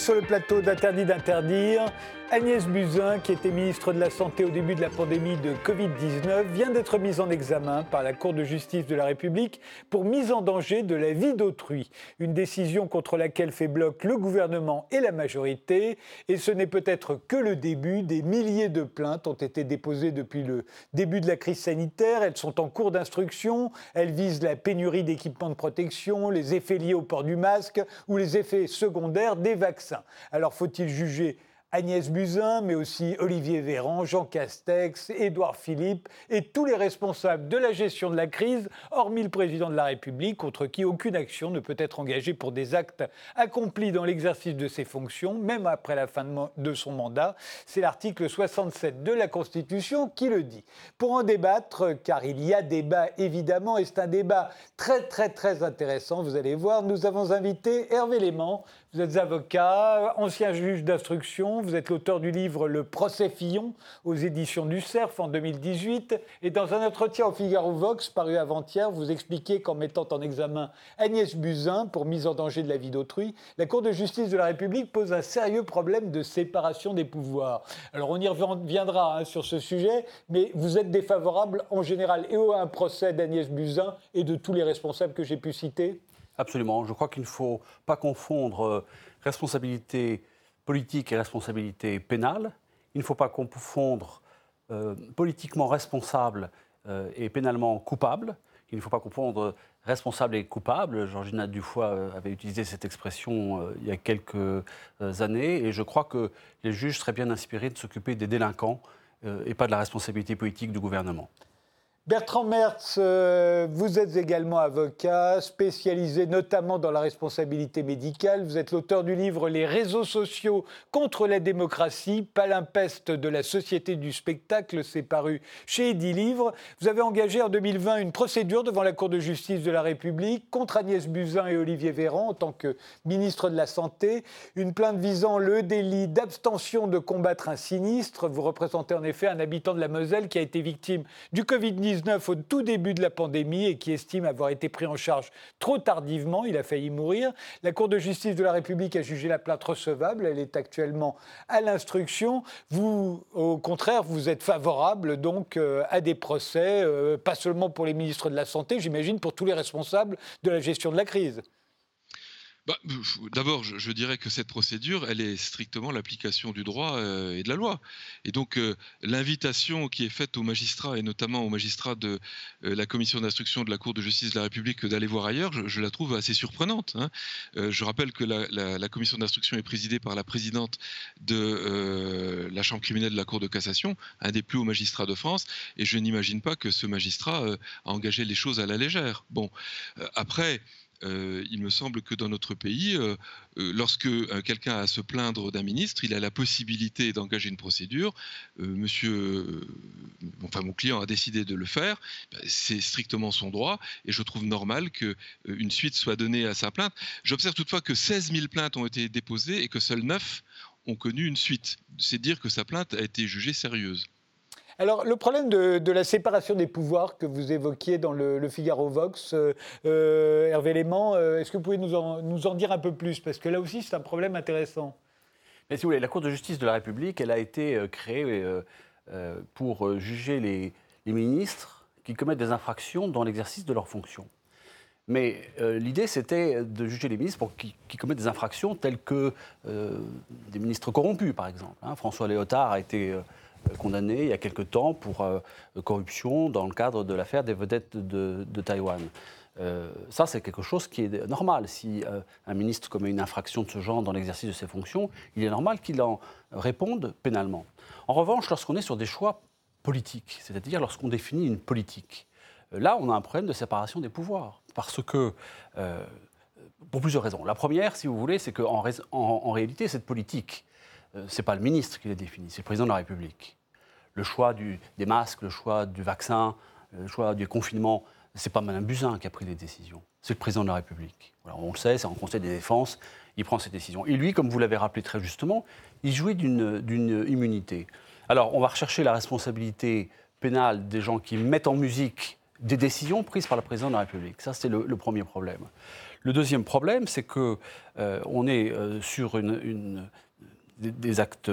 sur le plateau d'Interdit d'interdire. Agnès Buzyn, qui était ministre de la Santé au début de la pandémie de Covid-19, vient d'être mise en examen par la Cour de justice de la République pour mise en danger de la vie d'autrui. Une décision contre laquelle fait bloc le gouvernement et la majorité. Et ce n'est peut-être que le début. Des milliers de plaintes ont été déposées depuis le début de la crise sanitaire. Elles sont en cours d'instruction. Elles visent la pénurie d'équipements de protection, les effets liés au port du masque ou les effets secondaires des vaccins. Alors faut-il juger Agnès Buzyn, mais aussi Olivier Véran, Jean Castex, Édouard Philippe et tous les responsables de la gestion de la crise, hormis le président de la République, contre qui aucune action ne peut être engagée pour des actes accomplis dans l'exercice de ses fonctions, même après la fin de son mandat. C'est l'article 67 de la Constitution qui le dit. Pour en débattre, car il y a débat évidemment, et c'est un débat très très très intéressant, vous allez voir, nous avons invité Hervé Léman, vous êtes avocat, ancien juge d'instruction, vous êtes l'auteur du livre Le procès Fillon aux éditions du Cerf en 2018. Et dans un entretien au Figaro Vox paru avant-hier, vous expliquez qu'en mettant en examen Agnès Buzyn pour mise en danger de la vie d'autrui, la Cour de justice de la République pose un sérieux problème de séparation des pouvoirs. Alors on y reviendra hein, sur ce sujet, mais vous êtes défavorable en général et à un procès d'Agnès Buzyn et de tous les responsables que j'ai pu citer? Absolument. Je crois qu'il ne faut pas confondre euh, responsabilité politique et responsabilité pénale. Il ne faut pas confondre euh, politiquement responsable euh, et pénalement coupable. Il ne faut pas confondre responsable et coupable. Georgina Dufoy avait utilisé cette expression il y a quelques années et je crois que les juges seraient bien inspirés de s'occuper des délinquants et pas de la responsabilité politique du gouvernement. Bertrand Mertz, euh, vous êtes également avocat, spécialisé notamment dans la responsabilité médicale. Vous êtes l'auteur du livre Les réseaux sociaux contre la démocratie, palimpeste de la société du spectacle. C'est paru chez Eddy Livre. Vous avez engagé en 2020 une procédure devant la Cour de justice de la République contre Agnès Buzyn et Olivier Véran en tant que ministre de la Santé. Une plainte visant le délit d'abstention de combattre un sinistre. Vous représentez en effet un habitant de la Moselle qui a été victime du Covid-19 au tout début de la pandémie et qui estime avoir été pris en charge trop tardivement. Il a failli mourir. La Cour de justice de la République a jugé la plainte recevable. Elle est actuellement à l'instruction. Vous, au contraire, vous êtes favorable donc euh, à des procès, euh, pas seulement pour les ministres de la Santé, j'imagine pour tous les responsables de la gestion de la crise. Bah, d'abord, je, dirais que cette procédure, elle est strictement l'application du droit euh, et de la loi. Et donc, euh, l'invitation qui est faite aux magistrats, et notamment aux magistrats de euh, la commission d'instruction de la Cour de justice de la République d'aller voir ailleurs, je, la trouve assez surprenante. Hein. je rappelle que la, commission d'instruction est présidée par la présidente de la Chambre criminelle de la Cour de cassation, un des plus hauts magistrats de France, et je n'imagine pas que ce magistrat a engagé les choses à la légère. Bon, après, euh, il me semble que dans notre pays, euh, euh, lorsque quelqu'un a à se plaindre d'un ministre, il a la possibilité d'engager une procédure. monsieur, enfin mon client a décidé de le faire. Ben, c'est strictement son droit et je trouve normal qu'une suite soit donnée à sa plainte. J'observe toutefois que 16 000 plaintes ont été déposées et que seules 9 ont connu une suite. C'est dire que sa plainte a été jugée sérieuse. Alors, le problème de, la séparation des pouvoirs que vous évoquiez dans le, Figaro Vox, euh, euh, Hervé Léman, euh, est-ce que vous pouvez nous en, dire un peu plus? Parce que là aussi, c'est un problème intéressant. Mais si vous voulez, la Cour de justice de la République, elle a été créée pour juger les, ministres qui commettent des infractions dans l'exercice de leurs fonctions. Mais l'idée, c'était de juger les ministres pour qui, commettent des infractions telles que des ministres corrompus, par exemple. Hein. François Léotard a été condamné il y a quelque temps pour euh, corruption dans le cadre de l'affaire des vedettes de, Taïwan. Euh, ça, c'est quelque chose qui est normal. Si euh, un ministre commet une infraction de ce genre dans l'exercice de ses fonctions, il est normal qu'il en réponde pénalement. En revanche, lorsqu'on est sur des choix politiques, c'est-à-dire lorsqu'on définit une politique, là, on a un problème de séparation des pouvoirs. Parce que, pour plusieurs raisons. La première, si vous voulez, c'est qu'en en réalité, cette politique, euh, ce n'est pas le ministre qui l'a défini, c'est le président de la République. Le choix des masques, le choix du vaccin, le choix du confinement, ce n'est pas Mme Buzyn qui a pris les décisions, c'est le président de la République. on le sait, c'est en Conseil des défenses, il prend ses décisions. Et lui, comme vous l'avez rappelé très justement, il jouit d'une immunité. Alors, on va rechercher la responsabilité pénale des gens qui mettent en musique des décisions prises par le président de la République. Ça, c'est le, premier problème. Le deuxième problème, c'est que on est sur une, des, actes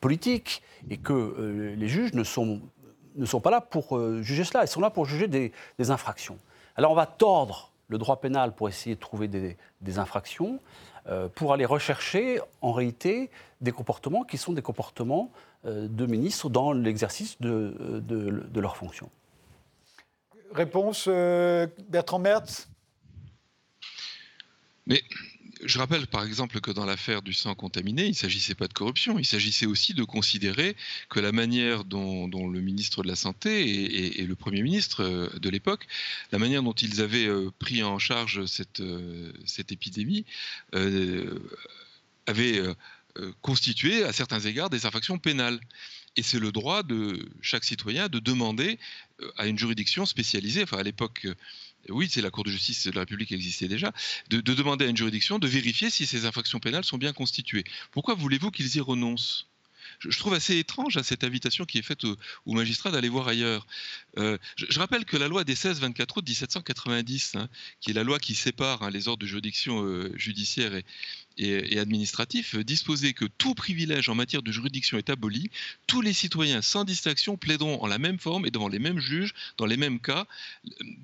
politiques et que les juges ne sont, ne sont pas là pour juger cela, ils sont là pour juger des, infractions. Alors on va tordre le droit pénal pour essayer de trouver des, infractions, pour aller rechercher en réalité des comportements qui sont des comportements de ministres dans l'exercice de, de, de leurs fonctions. Réponse, euh, Bertrand Mertz Mais je rappelle par exemple que dans l'affaire du sang contaminé, il ne s'agissait pas de corruption, il s'agissait aussi de considérer que la manière dont, le ministre de la Santé et, le Premier ministre euh, de l'époque, la manière dont ils avaient euh, pris en charge cette, cette épidémie, avait constitué à certains égards des infractions pénales. Et c'est le droit de chaque citoyen de demander euh, à une juridiction spécialisée, enfin à l'époque, euh, oui, c'est la Cour de justice de la République qui existait déjà, de, demander à une juridiction de vérifier si ces infractions pénales sont bien constituées. Pourquoi voulez-vous qu'ils y renoncent? Je, trouve assez étrange à cette invitation qui est faite aux, magistrats d'aller voir ailleurs. Euh, je, rappelle que la loi des 16-24 août 1790, hein, qui est la loi qui sépare hein, les ordres de juridiction euh, judiciaire et, et, administratif, euh, disposait que tout privilège en matière de juridiction est aboli, tous les citoyens sans distinction plaideront en la même forme et devant les mêmes juges dans les mêmes cas.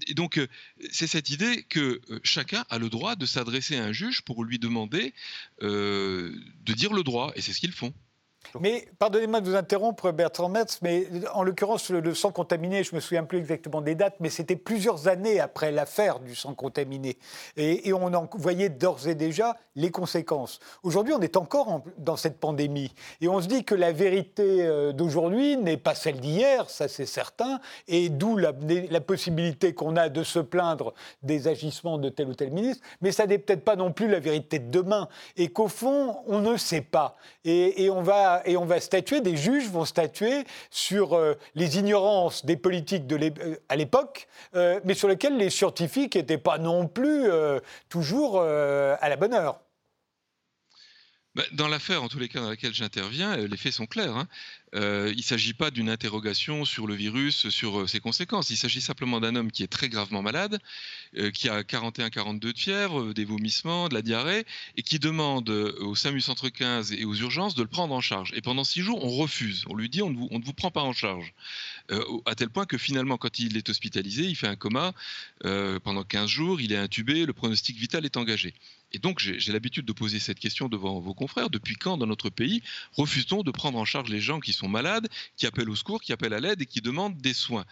Et donc, c'est cette idée que chacun a le droit de s'adresser à un juge pour lui demander de dire le droit, et c'est ce qu'ils font. Mais pardonnez-moi de vous interrompre, Bertrand Metz, mais en l'occurrence, le, sang contaminé, je ne me souviens plus exactement des dates, mais c'était plusieurs années après l'affaire du sang contaminé. Et, on en voyait d'ores et déjà les conséquences. Aujourd'hui, on est encore dans cette pandémie. Et on se dit que la vérité euh, d'aujourd'hui n'est pas celle d'hier, ça c'est certain, et d'où la, possibilité qu'on a de se plaindre des agissements de tel ou tel ministre, mais ça n'est peut-être pas non plus la vérité de demain. Et qu'au fond, on ne sait pas. et on va et on va statuer, des juges vont statuer sur euh, les ignorances des politiques euh, à l'époque, euh, mais sur lesquelles les scientifiques n'étaient pas non plus toujours à la bonne heure. Bah, dans l'affaire, en tous les cas dans laquelle j'interviens, les faits sont clairs. Hein. Euh, il ne s'agit pas d'une interrogation sur le virus, sur euh, ses conséquences. Il s'agit simplement d'un homme qui est très gravement malade, euh, qui a 41-42 de fièvre, des vomissements, de la diarrhée, et qui demande au SAMU Centre 15 et aux urgences de le prendre en charge. Et pendant six jours, on refuse. On lui dit on ne vous, prend pas en charge. à tel point que finalement, quand il est hospitalisé, il fait un coma pendant 15 jours, il est intubé, le pronostic vital est engagé. Et donc, j'ai l'habitude de poser cette question devant vos confrères. Depuis quand, dans notre pays, refuse-t-on de prendre en charge les gens qui sont malades, qui appellent au secours, qui appellent à l'aide et qui demandent des soins.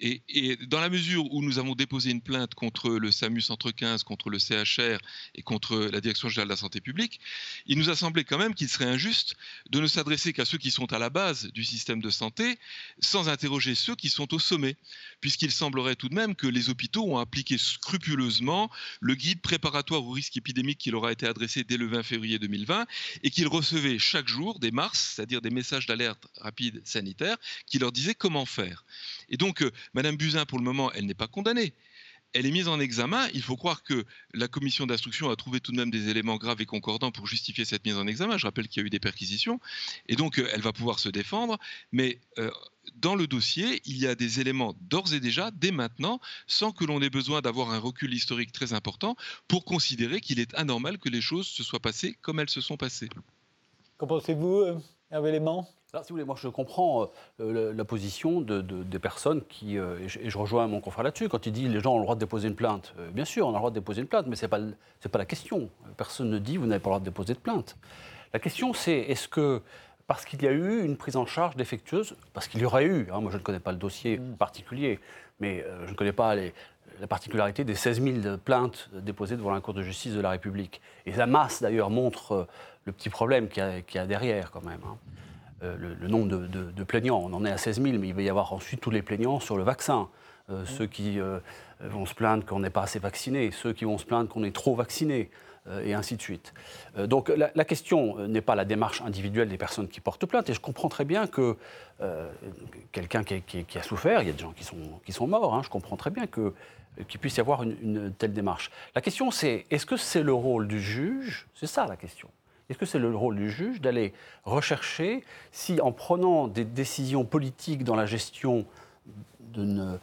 Et, dans la mesure où nous avons déposé une plainte contre le SAMU Centre 15, contre le CHR et contre la Direction générale de la santé publique, il nous a semblé quand même qu'il serait injuste de ne s'adresser qu'à ceux qui sont à la base du système de santé sans interroger ceux qui sont au sommet, puisqu'il semblerait tout de même que les hôpitaux ont appliqué scrupuleusement le guide préparatoire au risque épidémique qui leur a été adressé dès le 20 février 2020 et qu'ils recevaient chaque jour des mars, c'est-à-dire des messages d'alerte rapide sanitaire qui leur disait comment faire. Et donc, euh, Madame Buzyn, pour le moment, elle n'est pas condamnée. Elle est mise en examen. Il faut croire que la commission d'instruction a trouvé tout de même des éléments graves et concordants pour justifier cette mise en examen. Je rappelle qu'il y a eu des perquisitions. Et donc, euh, elle va pouvoir se défendre. Mais euh, dans le dossier, il y a des éléments d'ores et déjà, dès maintenant, sans que l'on ait besoin d'avoir un recul historique très important pour considérer qu'il est anormal que les choses se soient passées comme elles se sont passées. Qu'en pensez-vous, Hervé Léman? Si vous voulez, moi je comprends euh, la, position de, des personnes qui, euh, et, je, rejoins mon confrère là-dessus, quand il dit les gens ont le droit de déposer une plainte. Euh, bien sûr, on a le droit de déposer une plainte, mais ce n'est pas, pas la question. Personne ne dit vous n'avez pas le droit de déposer de plainte. La question c'est est-ce que, parce qu'il y a eu une prise en charge défectueuse, parce qu'il y aurait eu, hein, moi je ne connais pas le dossier mm. particulier, mais je ne connais pas la particularité des 16 000 plaintes déposées devant la Cour de justice de la République. Et la masse, d'ailleurs, montre le petit problème qu'il y, a derrière, quand même. Hein. Euh, le, nombre de, plaignants. On en est à 16 000, mais il va y avoir ensuite tous les plaignants sur le vaccin. Euh, ceux qui euh, vont se plaindre qu'on n'est pas assez vacciné, ceux qui vont se plaindre qu'on est trop vacciné, et ainsi de suite. donc la, question n'est pas la démarche individuelle des personnes qui portent plainte, et je comprends très bien que quelqu'un qui, a souffert, il y a des gens qui sont, qui sont morts, hein, je comprends très bien que qu'il puisse y avoir une telle démarche. La question c'est, est-ce que c'est le rôle du juge? C'est ça la question. Est-ce que c'est le rôle du juge d'aller rechercher si, en prenant des décisions politiques dans la gestion d'une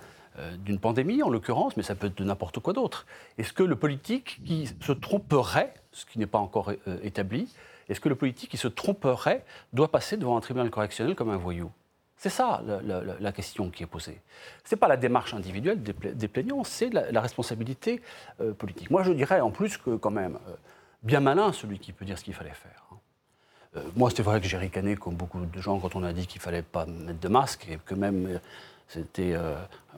d'une pandémie, en l'occurrence, mais ça peut être de n'importe quoi d'autre. Est-ce que le politique qui se tromperait, ce qui n'est pas encore établi, est-ce que le politique qui se tromperait doit passer devant un tribunal correctionnel comme un voyou? C'est ça la, question qui est posée. Ce n'est pas la démarche individuelle des, plaignants, c'est la, responsabilité euh, politique. Moi, je dirais en plus que, quand même, euh, bien malin celui qui peut dire ce qu'il fallait faire. Hein. Euh, moi, c'est vrai que j'ai ricané, comme beaucoup de gens, quand on a dit qu'il fallait pas mettre de masque, et que même c'était,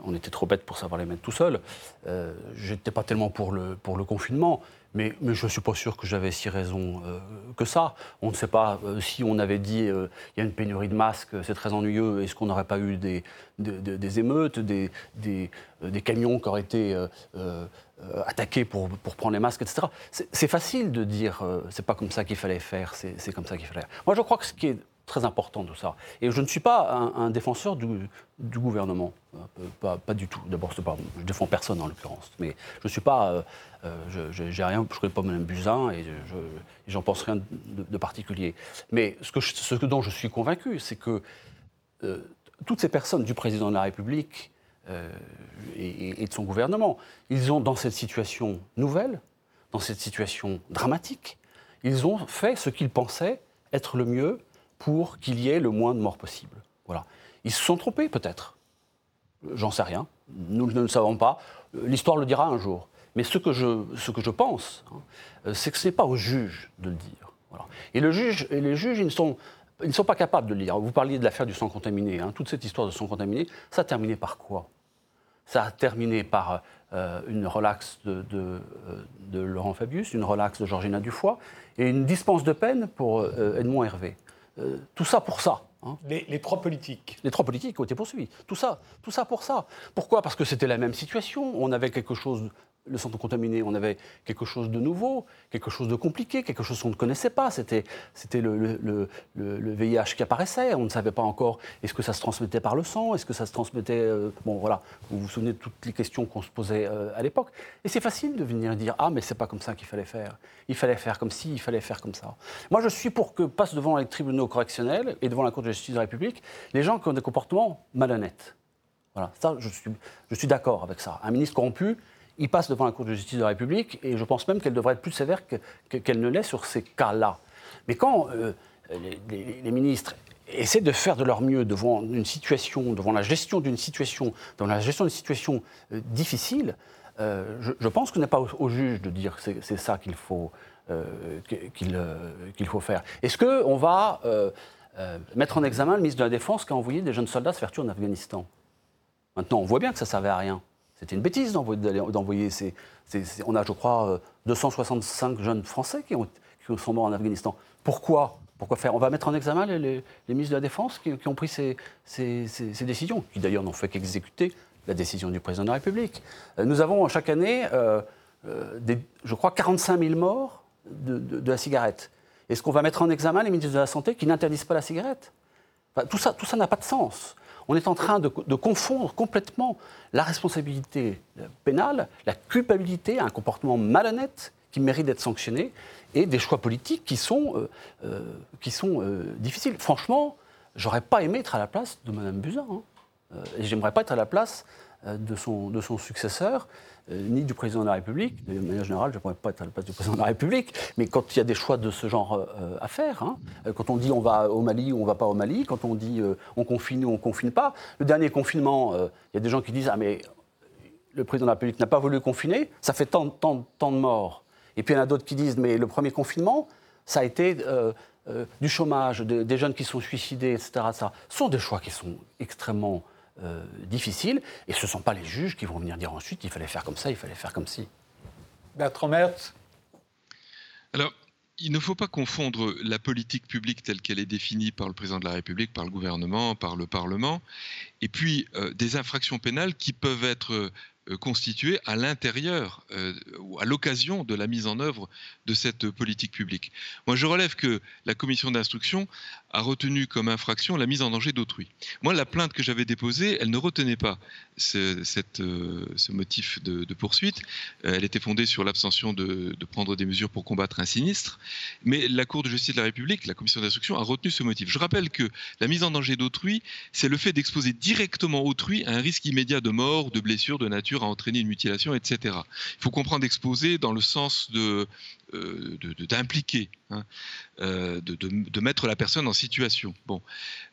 on était trop bêtes pour savoir les mettre tout seul. je n'étais pas tellement pour le, confinement, mais, je ne suis pas sûr que j'avais si raison euh, que ça. On ne sait pas euh, si on avait dit euh, il y a une pénurie de masques, c'est très ennuyeux, est-ce qu'on n'aurait pas eu des, émeutes, des, camions qui auraient été attaqués pour, prendre les masques, etc. C'est facile de dire c'est pas comme ça qu'il fallait faire, c'est comme ça qu'il fallait. Moi je crois que ce qui est très important de ça. Et je ne suis pas un, défenseur du, gouvernement, pas, pas, du tout. D'abord, je ne défends personne en l'occurrence, mais je ne suis pas, euh, euh, je, j'ai rien, je ne connais pas Mme Buzyn et je, j'en pense rien de, particulier. Mais ce, que ce dont je suis convaincu, c'est que euh, toutes ces personnes du président de la République et de son gouvernement, ils ont dans cette situation nouvelle, dans cette situation dramatique, ils ont fait ce qu'ils pensaient être le mieux pour qu'il y ait le moins de morts possible. Voilà. Ils se sont trompés peut-être. J'en sais rien. Nous ne le savons pas. L'histoire le dira un jour. Mais ce que je, ce que je pense, hein, c'est que ce n'est pas au juge de le dire. Voilà. Et, les juges, ils ne, sont, ils sont pas capables de le dire. Vous parliez de l'affaire du sang contaminé. Hein. Toute cette histoire de sang contaminé, ça a terminé par quoi? Ça a terminé par euh, une relaxe euh, de, Laurent Fabius, une relaxe de Georgina Dufoy et une dispense de peine pour euh, Edmond Hervé. Euh, tout ça pour ça. Hein. Les, trois politiques. Les trois politiques ont été poursuivis. Tout ça, tout ça pour ça. Pourquoi? Parce que c'était la même situation. On avait quelque chose le centre contaminé, on avait quelque chose de nouveau, quelque chose de compliqué, quelque chose qu'on ne connaissait pas. C'était, c'était le, le, le, VIH qui apparaissait. On ne savait pas encore est-ce que ça se transmettait par le sang, est-ce que ça se transmettait. Euh, bon, voilà, vous vous souvenez de toutes les questions qu'on se posait euh, à l'époque. Et c'est facile de venir dire Ah, mais c'est pas comme ça qu'il fallait faire. Il fallait faire comme ci, il fallait faire comme ça. Moi, je suis pour que passent devant les tribunaux correctionnels et devant la Cour de justice de la République les gens qui ont des comportements malhonnêtes. Voilà, ça, je suis, je suis d'accord avec ça. Un ministre corrompu, il passe devant la Cour de justice de la République, et je pense même qu'elle devrait être plus sévère qu'elle ne l'est sur ces cas-là. Mais quand euh, les, ministres essaient de faire de leur mieux devant une situation, devant la gestion d'une situation, devant la gestion d'une situation euh, difficile, euh, je, pense que n'est pas au, juge de dire que c'est ça qu'il faut, qu'il faut faire. Est-ce qu'on va mettre en examen le ministre de la Défense qui a envoyé des jeunes soldats se faire tuer en Afghanistan? Maintenant, on voit bien que ça ne servait à rien. C'était une bêtise d'envoyer ces, On a, je crois, 265 euh, jeunes Français qui, ont, qui sont morts en Afghanistan. Pourquoi? Pourquoi faire? On va mettre en examen les, ministres de la Défense qui, ont pris ces, décisions, qui d'ailleurs n'ont fait qu'exécuter la décision du président de la République. Euh, nous avons chaque année, euh, je crois, 45 000 morts de, la cigarette. Est-ce qu'on va mettre en examen les ministres de la Santé qui n'interdisent pas la cigarette? Tout ça n'a pas de sens on est en train de, confondre complètement la responsabilité pénale, la culpabilité, un comportement malhonnête qui mérite d'être sanctionné, et des choix politiques qui sont, euh, euh, euh, difficiles. Franchement, j'aurais pas aimé être à la place de Mme Buzyn. Hein. et j'aimerais pas être à la place de son successeur. Euh, ni du président de la République. De manière générale, je ne pourrais pas être à la place du président de la République, mais quand il y a des choix de ce genre euh, à faire, hein, euh, quand on dit on va au Mali ou on ne va pas au Mali, quand on dit on confine ou on ne confine pas, le dernier confinement, il y a des gens qui disent ah mais le président de la République n'a pas voulu confiner, ça fait tant, tant, tant de morts. Et puis il y en a d'autres qui disent mais le premier confinement, ça a été du chômage, des jeunes qui sont suicidés, etc. Ça. Ce sont des choix qui sont extrêmement euh, difficile. Et ce ne sont pas les juges qui vont venir dire ensuite il fallait faire comme ça, il fallait faire comme ci. Bertrand Mertz Alors, il ne faut pas confondre la politique publique telle qu'elle est définie par le président de la République, par le gouvernement, par le Parlement, et puis euh, des infractions pénales qui peuvent être euh, constituées à l'intérieur ou à l'occasion de la mise en œuvre de cette politique publique. Moi, je relève que la commission d'instruction a retenu comme infraction la mise en danger d'autrui. Moi, la plainte que j'avais déposée, elle ne retenait pas ce, euh, motif de, poursuite. elle était fondée sur l'abstention de, de, prendre des mesures pour combattre un sinistre. Mais la Cour de justice de la République, la commission d'instruction, a retenu ce motif. Je rappelle que la mise en danger d'autrui, c'est le fait d'exposer directement autrui à un risque immédiat de mort, de blessure, de nature à entraîner une mutilation, etc. Il faut comprendre exposer dans le sens de euh, d'impliquer, hein, euh, de, mettre la personne en situation. Bon.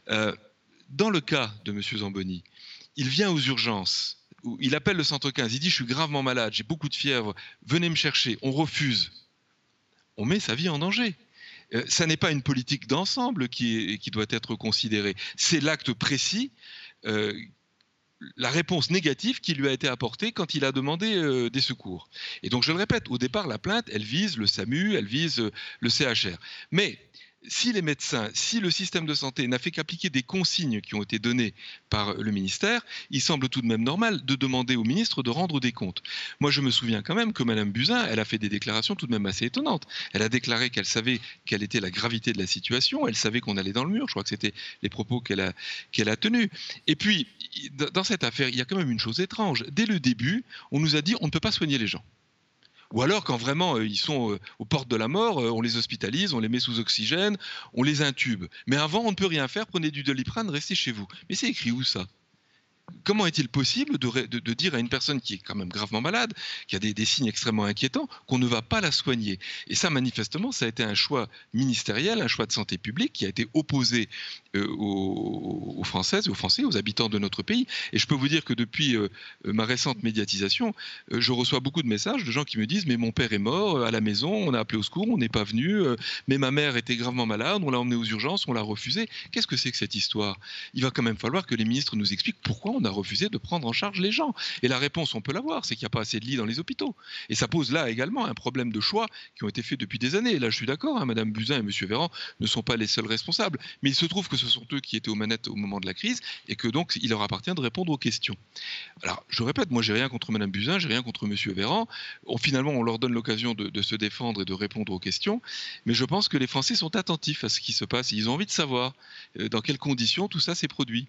Euh, dans le cas de M. Zamboni, il vient aux urgences, il appelle le centre 15, il dit Je suis gravement malade, j'ai beaucoup de fièvre, venez me chercher. On refuse. On met sa vie en danger. ça n'est pas une politique d'ensemble qui, doit être considérée. C'est l'acte précis la réponse négative qui lui a été apportée quand il a demandé euh, des secours. Et donc, je le répète, au départ, la plainte, elle vise le SAMU, elle vise euh, le CHR. Mais si les médecins, si le système de santé n'a fait qu'appliquer des consignes qui ont été données par le ministère, il semble tout de même normal de demander au ministre de rendre des comptes. Moi, je me souviens quand même que Mme Buzyn, elle a fait des déclarations tout de même assez étonnantes. Elle a déclaré qu'elle savait quelle était la gravité de la situation, elle savait qu'on allait dans le mur. Je crois que c'était les propos qu'elle a, qu'elle a tenus. Et puis, dans cette affaire, il y a quand même une chose étrange. Dès le début, on nous a dit on ne peut pas soigner les gens. Ou alors quand vraiment euh, ils sont euh, aux portes de la mort, euh, on les hospitalise, on les met sous oxygène, on les intube. Mais avant, on ne peut rien faire, prenez du doliprane, restez chez vous. Mais c'est écrit où ça? Comment est-il possible de, dire à une personne qui est quand même gravement malade, qui a des, signes extrêmement inquiétants, qu'on ne va pas la soigner? Et ça, manifestement, ça a été un choix ministériel, un choix de santé publique qui a été opposé euh, aux, Françaises aux Français, aux habitants de notre pays. Et je peux vous dire que depuis euh, ma récente médiatisation, euh, je reçois beaucoup de messages de gens qui me disent Mais mon père est mort à la maison, on a appelé au secours, on n'est pas venu, mais ma mère était gravement malade, on l'a emmenée aux urgences, on l'a refusé. Qu'est-ce que c'est que cette histoire? Il va quand même falloir que les ministres nous expliquent pourquoi on a refusé de prendre en charge les gens. Et la réponse, on peut l'avoir, c'est qu'il n'y a pas assez de lits dans les hôpitaux. Et ça pose là également un problème de choix qui ont été faits depuis des années. Et là, je suis d'accord, hein, Madame Buzyn et Monsieur Véran ne sont pas les seuls responsables. Mais il se trouve que ce sont eux qui étaient aux manettes au moment de la crise et que donc il leur appartient de répondre aux questions. Alors, je répète, moi, j'ai rien contre Madame Buzyn, j'ai rien contre Monsieur Véran. finalement, on leur donne l'occasion de, se défendre et de répondre aux questions. Mais je pense que les Français sont attentifs à ce qui se passe. Ils ont envie de savoir euh, dans quelles conditions tout ça s'est produit.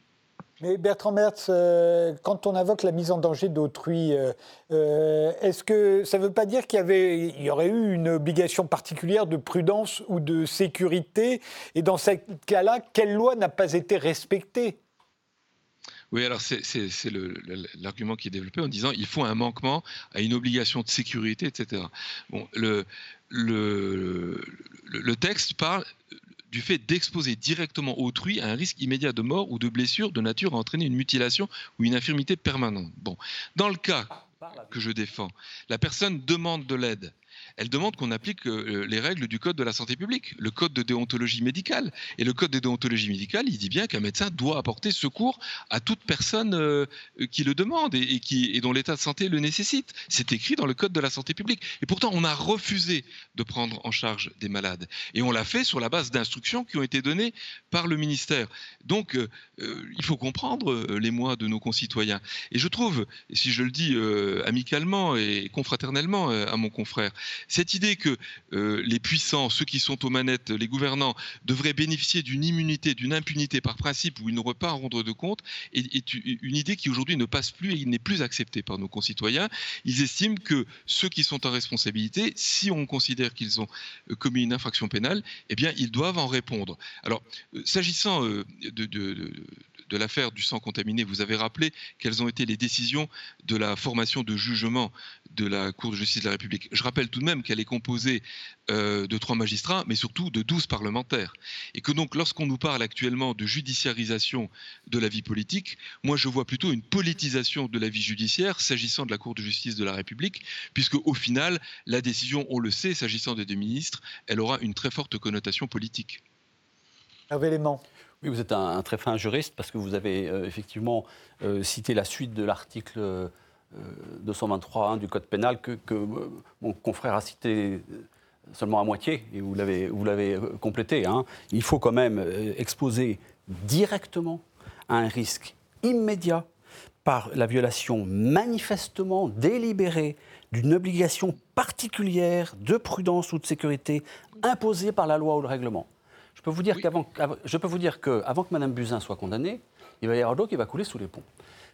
Mais Bertrand Mertz, euh, quand on invoque la mise en danger d'autrui, euh, euh, est-ce que ça ne veut pas dire qu'il y, aurait eu une obligation particulière de prudence ou de sécurité? Et dans ce cas-là, quelle loi n'a pas été respectée? Oui, alors c'est l'argument qui est développé en disant il faut un manquement à une obligation de sécurité, etc. Bon, le texte parle du fait d'exposer directement autrui à un risque immédiat de mort ou de blessure de nature à entraîner une mutilation ou une infirmité permanente. Dans le cas que je défends, la personne demande de l'aide elle demande qu'on applique euh, les règles du Code de la santé publique, le Code de déontologie médicale. Et le Code de déontologie médicale, il dit bien qu'un médecin doit apporter secours à toute personne euh, qui le demande et, dont l'état de santé le nécessite. C'est écrit dans le Code de la santé publique. Et pourtant, on a refusé de prendre en charge des malades. Et on l'a fait sur la base d'instructions qui ont été données par le ministère. Donc, euh, il faut comprendre les mois de nos concitoyens. Et je trouve, si je le dis amicalement et confraternellement à mon confrère, cette idée que euh, les puissants, ceux qui sont aux manettes, les gouvernants, devraient bénéficier d'une immunité, d'une impunité par principe où ils n'auraient pas à rendre de compte, est, une idée qui aujourd'hui ne passe plus et n'est plus acceptée par nos concitoyens. Ils estiment que ceux qui sont en responsabilité, si on considère qu'ils ont euh, commis une infraction pénale, eh bien, ils doivent en répondre. Alors, euh, s'agissant de, de l'affaire du sang contaminé, vous avez rappelé quelles ont été les décisions de la formation de jugement de la Cour de justice de la République. Je rappelle tout de même qu'elle est composée euh, de trois magistrats, mais surtout de douze parlementaires. Et que donc, lorsqu'on nous parle actuellement de judiciarisation de la vie politique, moi je vois plutôt une politisation de la vie judiciaire s'agissant de la Cour de justice de la République, puisque au final, la décision, on le sait, s'agissant des deux ministres, elle aura une très forte connotation politique. Hervé Léman. Oui, vous êtes un, très fin juriste parce que vous avez euh, effectivement euh, cité la suite de l'article 223.1 du Code pénal que, mon confrère a cité seulement à moitié, et vous l'avez, vous l'avez euh, complété. Hein. Il faut quand même exposer directement à un risque immédiat par la violation manifestement délibérée d'une obligation particulière de prudence ou de sécurité imposée par la loi ou le règlement peux vous dire qu'avant, je peux vous dire qu'avant que Mme Buzyn soit condamnée, il va y avoir l'eau qui va couler sous les ponts.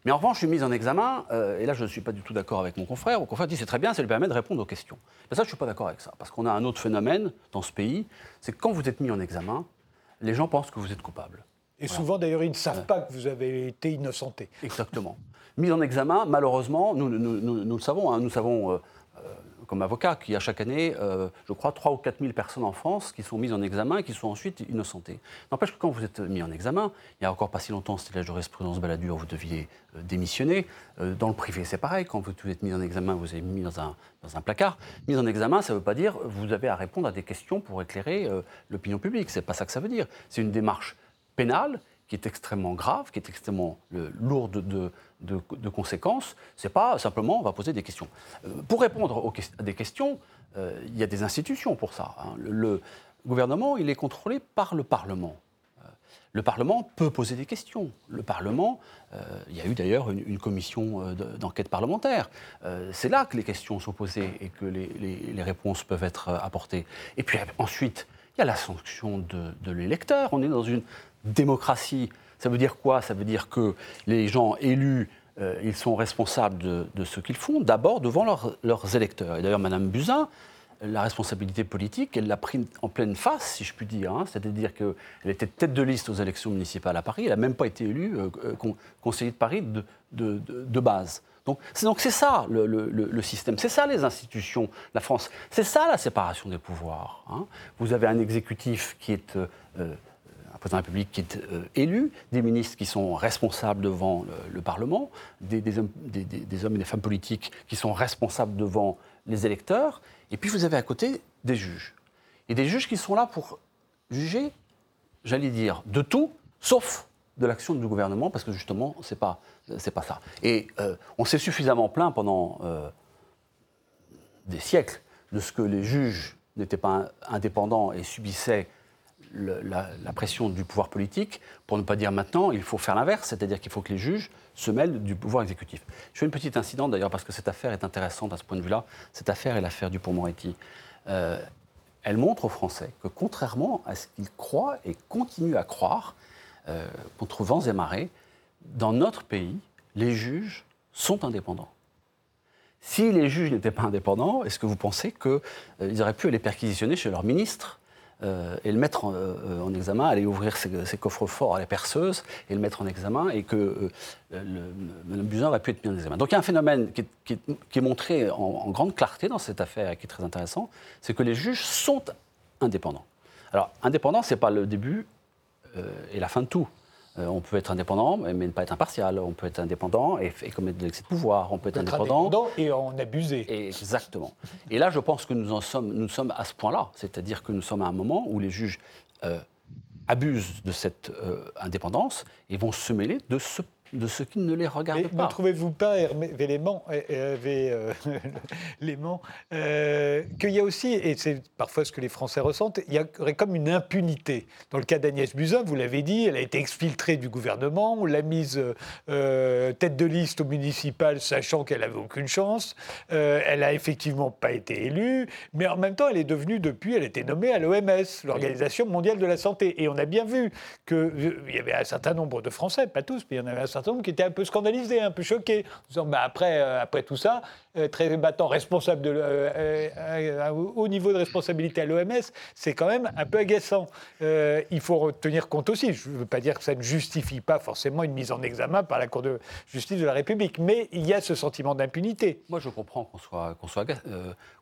Mais en revanche, je suis mise en examen, euh, et là je ne suis pas du tout d'accord avec mon confrère. Mon confrère dit c'est très bien, ça lui permet de répondre aux questions. Mais ça, je ne suis pas d'accord avec ça, parce qu'on a un autre phénomène dans ce pays, c'est que quand vous êtes mis en examen, les gens pensent que vous êtes coupable. Et souvent d'ailleurs, ils ne savent pas que vous avez été innocenté. Exactement. Mis en examen, malheureusement, nous, nous, le savons, hein, nous savons... Euh, comme avocat, qu'il y a chaque année, euh, je crois, 3 ou 4 000 personnes en France qui sont mises en examen et qui sont ensuite innocentées. N'empêche que quand vous êtes mis en examen, il n'y a encore pas si longtemps, c'était la jurisprudence baladure, vous deviez euh, démissionner. Euh, dans le privé, c'est pareil. Quand vous, êtes mis en examen, vous êtes mis dans un, dans un placard. Mis en examen, ça ne veut pas dire vous avez à répondre à des questions pour éclairer l'opinion publique. C'est pas ça que ça veut dire. C'est une démarche pénale qui est extrêmement grave, qui est extrêmement lourde de, de, conséquences. Ce n'est pas simplement on va poser des questions. Euh, pour répondre aux, à des questions, euh, il y a des institutions pour ça. Hein. Le, gouvernement, il est contrôlé par le Parlement. Euh, le Parlement peut poser des questions. Le Parlement, il y a eu d'ailleurs une, commission d'enquête parlementaire. c'est là que les questions sont posées et que les, les, réponses peuvent être apportées. Et puis ensuite, il y a la sanction de, de l'électeur. On est dans une démocratie ça veut dire quoi? Ça veut dire que les gens élus, euh, ils sont responsables de, ce qu'ils font, d'abord devant leurs électeurs. Et d'ailleurs, Mme Buzyn, la responsabilité politique, elle l'a pris en pleine face, si je puis dire. Hein. C'est-à-dire qu'elle était tête de liste aux élections municipales à Paris. Elle n'a même pas été élue euh, euh, conseiller de Paris de, base. Donc c'est ça le, système, c'est ça les institutions, la France, c'est ça la séparation des pouvoirs. Hein. Vous avez un exécutif qui est un président de la République qui est euh, élu, des ministres qui sont responsables devant le, Parlement, des, hommes, et des femmes politiques qui sont responsables devant les électeurs, et puis vous avez à côté des juges. Et des juges qui sont là pour juger, j'allais dire, de tout, sauf de l'action du gouvernement, parce que justement, ce n'est pas, pas ça. Et euh, on s'est suffisamment plaint pendant euh, des siècles de ce que les juges n'étaient pas indépendants et subissaient la, pression du pouvoir politique, pour ne pas dire maintenant, il faut faire l'inverse, c'est-à-dire qu'il faut que les juges se mêlent du pouvoir exécutif. Je fais une petite incident d'ailleurs parce que cette affaire est intéressante à ce point de vue-là. Cette affaire est l'affaire du Pont-Moretti. Euh, elle montre aux Français que contrairement à ce qu'ils croient et continuent à croire, euh, contre vents et marées, dans notre pays, les juges sont indépendants. Si les juges n'étaient pas indépendants, est-ce que vous pensez qu'ils auraient pu aller perquisitionner chez leur ministre euh, et le mettre euh, en, examen, aller ouvrir ses, coffres forts à la perceuse et le mettre en examen, et que euh, Mme Buzyn aurait pu être mis en examen. Donc il y a un phénomène qui est, montré en, grande clarté dans cette affaire et qui est très intéressant, c'est que les juges sont indépendants. Alors, indépendant, ce n'est pas le début et la fin de tout. Euh, on peut être indépendant, mais ne pas être impartial. On peut être indépendant et, commettre de l'excès de pouvoir. On peut être, indépendant, et en abuser. exactement. Et là, je pense que nous en sommes, nous sommes à ce point-là. C'est-à-dire que nous sommes à un moment où les juges euh, abusent de cette euh, indépendance et vont se mêler de ce de ce qui ne les regarde pas. Ne trouvez-vous pas, Hervé Léman, euh, euh, qu'il y a aussi, et c'est parfois ce que les Français ressentent, il y aurait comme une impunité. Dans le cas d'Agnès Buzyn, vous l'avez dit, elle a été exfiltrée du gouvernement, on l'a mise euh, tête de liste au municipal, sachant qu'elle n'avait aucune chance. elle n'a effectivement pas été élue, mais en même temps, elle est devenue, depuis, elle a été nommée à l'OMS, l'Organisation mondiale de la santé. Et on a bien vu qu'il y avait un certain nombre de Français, pas tous, mais il y en avait un certain qui étaient un peu scandalisés, un peu choqués, en disant bah, après, euh, après tout ça, euh, très battant responsable de, euh, au niveau de responsabilité à l'OMS, c'est quand même un peu agaçant. il faut tenir compte aussi, je ne veux pas dire que ça ne justifie pas forcément une mise en examen par la Cour de justice de la République, mais il y a ce sentiment d'impunité. Moi, je comprends qu'on soit, qu'on soit,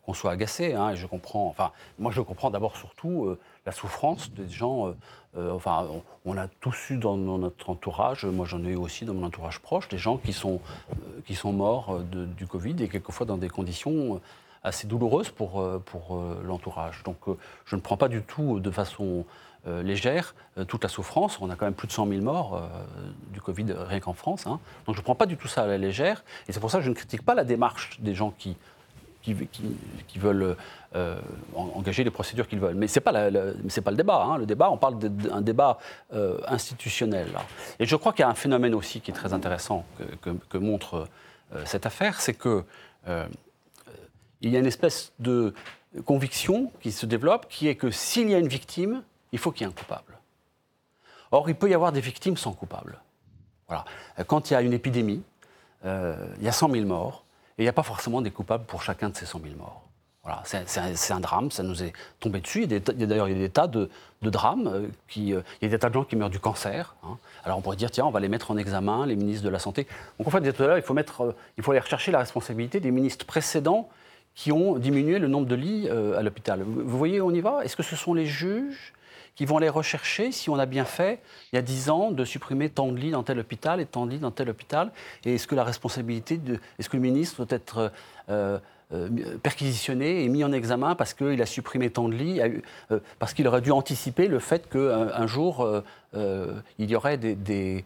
qu'on soit agacé, hein, je comprends, enfin, moi, je comprends d'abord surtout la souffrance des gens euh, enfin, on, a tous eu dans, notre entourage, moi j'en ai eu aussi dans mon entourage proche, des gens qui sont, euh, morts euh, du Covid et quelquefois dans des conditions assez douloureuses pour, pour l'entourage. Donc je ne prends pas du tout de façon légère toute la souffrance. On a quand même plus de 100 000 morts du Covid rien qu'en France. Hein. Donc je ne prends pas du tout ça à la légère. Et c'est pour ça que je ne critique pas la démarche des gens qui qui, veulent euh, engager les procédures qu'ils veulent. Mais ce n'est pas, le débat. Hein. Le débat, on parle d'un débat euh, institutionnel. Et je crois qu'il y a un phénomène aussi qui est très intéressant que, montre euh, cette affaire, c'est que il y a une espèce de conviction qui se développe, qui est que s'il y a une victime, il faut qu'il y ait un coupable. Or, il peut y avoir des victimes sans coupable. Voilà. Quand il y a une épidémie, il y a 100 000 morts, et il n'y a pas forcément des coupables pour chacun de ces 100 000 morts. Voilà, c'est un, drame, ça nous est tombé dessus. Il y a d'ailleurs des tas de, drames. Euh, qui, euh, il y a des tas de gens qui meurent du cancer. Hein. Alors on pourrait dire, tiens, on va les mettre en examen, les ministres de la Santé. Donc en fait, il faut, mettre, il faut aller rechercher la responsabilité des ministres précédents qui ont diminué le nombre de lits à l'hôpital. Vous voyez, on y va? Est-ce que ce sont les juges? Qui vont aller rechercher si on a bien fait, il y a 10 ans, de supprimer tant de lits dans tel hôpital et tant de lits dans tel hôpital Et est-ce que la responsabilité, de, est-ce que le ministre doit être euh, euh, perquisitionné et mis en examen parce qu'il a supprimé tant de lits, euh, parce qu'il aurait dû anticiper le fait qu'un un jour, il y aurait des, des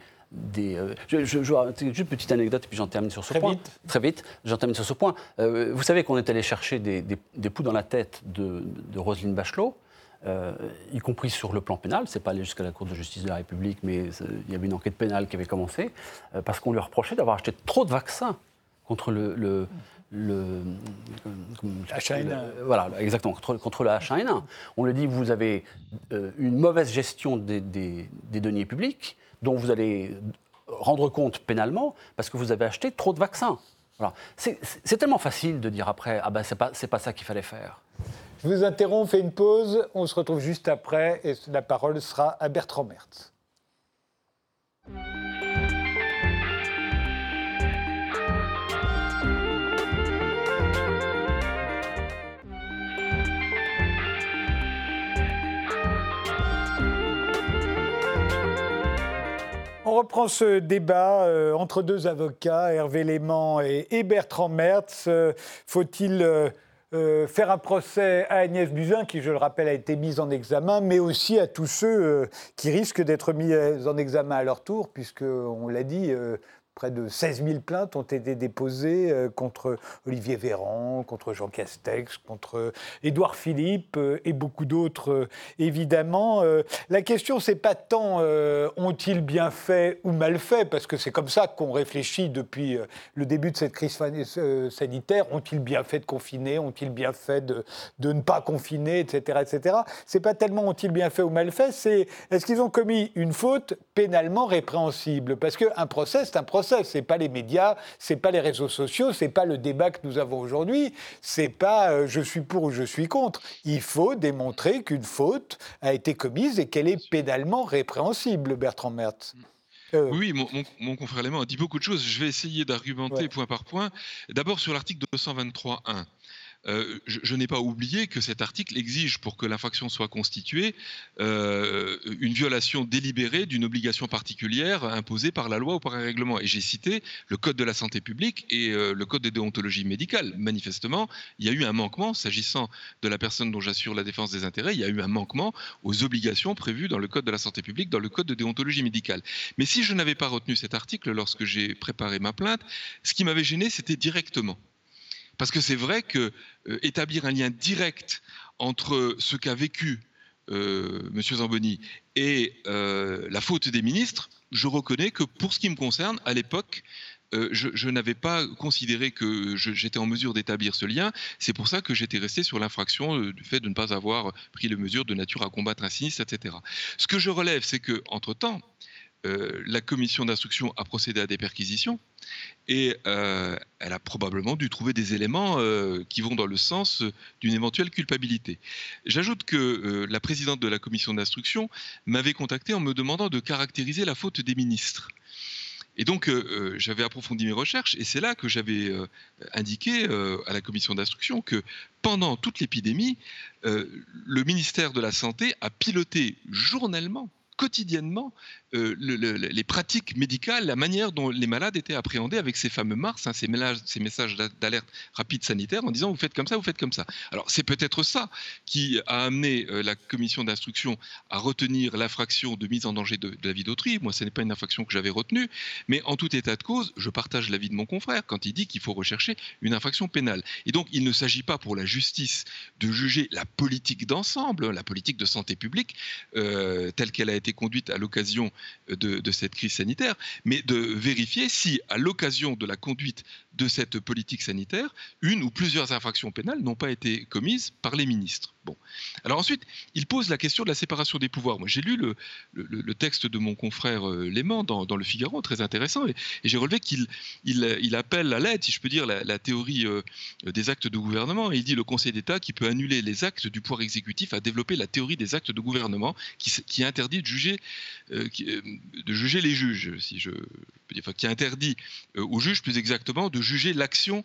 je, je, juste une petite anecdote, et puis j'en termine sur ce Très point. Vite. Très vite. J'en termine sur ce point. vous savez qu'on est allé chercher des, des, poux dans la tête de, de Roselyne Bachelot. Euh, y compris sur le plan pénal. Ce n'est pas allé jusqu'à la Cour de justice de la République, mais il y avait une enquête pénale qui avait commencé, euh, parce qu'on lui reprochait d'avoir acheté trop de vaccins contre le. le, le H1N1. voilà, exactement, contre, contre le H1N1. On lui dit vous avez euh, une mauvaise gestion des, des, des deniers publics, dont vous allez rendre compte pénalement, parce que vous avez acheté trop de vaccins. Voilà. C'est tellement facile de dire après, ah ben c'est pas, pas ça qu'il fallait faire. Je vous interromps, on fait une pause. On se retrouve juste après et la parole sera à Bertrand Mertz. On reprend ce débat euh, entre deux avocats, Hervé Léman et, Bertrand Mertz. Euh, faut-il euh, euh, faire un procès à Agnès Buzyn, qui, je le rappelle, a été mise en examen, mais aussi à tous ceux euh, qui risquent d'être mis en examen à leur tour, puisque, on l'a dit, euh, Près de 16 000 plaintes ont été déposées euh, contre Olivier Véran, contre Jean Castex, contre Édouard Philippe euh, et beaucoup d'autres, euh, évidemment. La question, c'est pas tant ont-ils bien fait ou mal fait, parce que c'est comme ça qu'on réfléchit depuis le début de cette crise sanitaire. Ont-ils bien fait de confiner? Ont-ils bien fait de, de, ne pas confiner, etc., etc. C'est pas tellement ont-ils bien fait ou mal fait, c'est est-ce qu'ils ont commis une faute pénalement répréhensible? Parce qu'un procès, c'est un procès c'est pas les médias, c'est pas les réseaux sociaux, c'est pas le débat que nous avons aujourd'hui, c'est pas euh, je suis pour ou je suis contre. Il faut démontrer qu'une faute a été commise et qu'elle est pénalement répréhensible, Bertrand Mertz. Euh, oui, mon, confrère Léman a dit beaucoup de choses. Je vais essayer d'argumenter point par point. D'abord sur l'article 223.1. Euh, je, n'ai pas oublié que cet article exige, pour que l'infraction soit constituée, euh, une violation délibérée d'une obligation particulière imposée par la loi ou par un règlement. Et j'ai cité le Code de la santé publique et euh, le Code de déontologie médicale. Manifestement, il y a eu un manquement, s'agissant de la personne dont j'assure la défense des intérêts, il y a eu un manquement aux obligations prévues dans le Code de la santé publique, dans le Code de déontologie médicale. Mais si je n'avais pas retenu cet article lorsque j'ai préparé ma plainte, ce qui m'avait gêné, c'était directement parce que c'est vrai que euh, établir un lien direct entre ce qu'a vécu euh, M. Zamboni et euh, la faute des ministres, je reconnais que pour ce qui me concerne, à l'époque, je, n'avais pas considéré que j'étais en mesure d'établir ce lien. C'est pour ça que j'étais resté sur l'infraction du fait de ne pas avoir pris les mesures de nature à combattre un sinistre, etc. Ce que je relève, c'est que entre temps, euh, la commission d'instruction a procédé à des perquisitions et euh, elle a probablement dû trouver des éléments euh, qui vont dans le sens d'une éventuelle culpabilité. J'ajoute que la présidente de la commission d'instruction m'avait contacté en me demandant de caractériser la faute des ministres. Et donc, j'avais approfondi mes recherches, et c'est là que j'avais indiqué à la commission d'instruction que pendant toute l'épidémie, le ministère de la Santé a piloté journellement quotidiennement euh, les pratiques médicales, la manière dont les malades étaient appréhendés avec ces fameux mars, hein, ces, messages d'alerte rapide sanitaire en disant vous faites comme ça, vous faites comme ça. Alors c'est peut-être ça qui a amené euh, la commission d'instruction à retenir l'infraction de mise en danger de, la vie d'autrui. Moi, ce n'est pas une infraction que j'avais retenue, mais en tout état de cause, je partage l'avis de mon confrère quand il dit qu'il faut rechercher une infraction pénale. Et donc il ne s'agit pas pour la justice de juger la politique d'ensemble, la politique de santé publique, euh, telle qu'elle a été conduite à l'occasion de, cette crise sanitaire, mais de vérifier si, à l'occasion de la conduite de cette politique sanitaire, une ou plusieurs infractions pénales n'ont pas été commises par les ministres. Alors ensuite, il pose la question de la séparation des pouvoirs. Moi, j'ai lu le, texte de mon confrère euh, Léman dans, Le Figaro, très intéressant, et, j'ai relevé qu'il il, il, appelle à l'aide, si je peux dire, la, théorie euh, des actes de gouvernement. Il dit le Conseil d'État qui peut annuler les actes du pouvoir exécutif a développé la théorie des actes de gouvernement qui, interdit de juger, euh, de juger les juges, si je peux dire, qui interdit aux juges, plus exactement, de juger l'action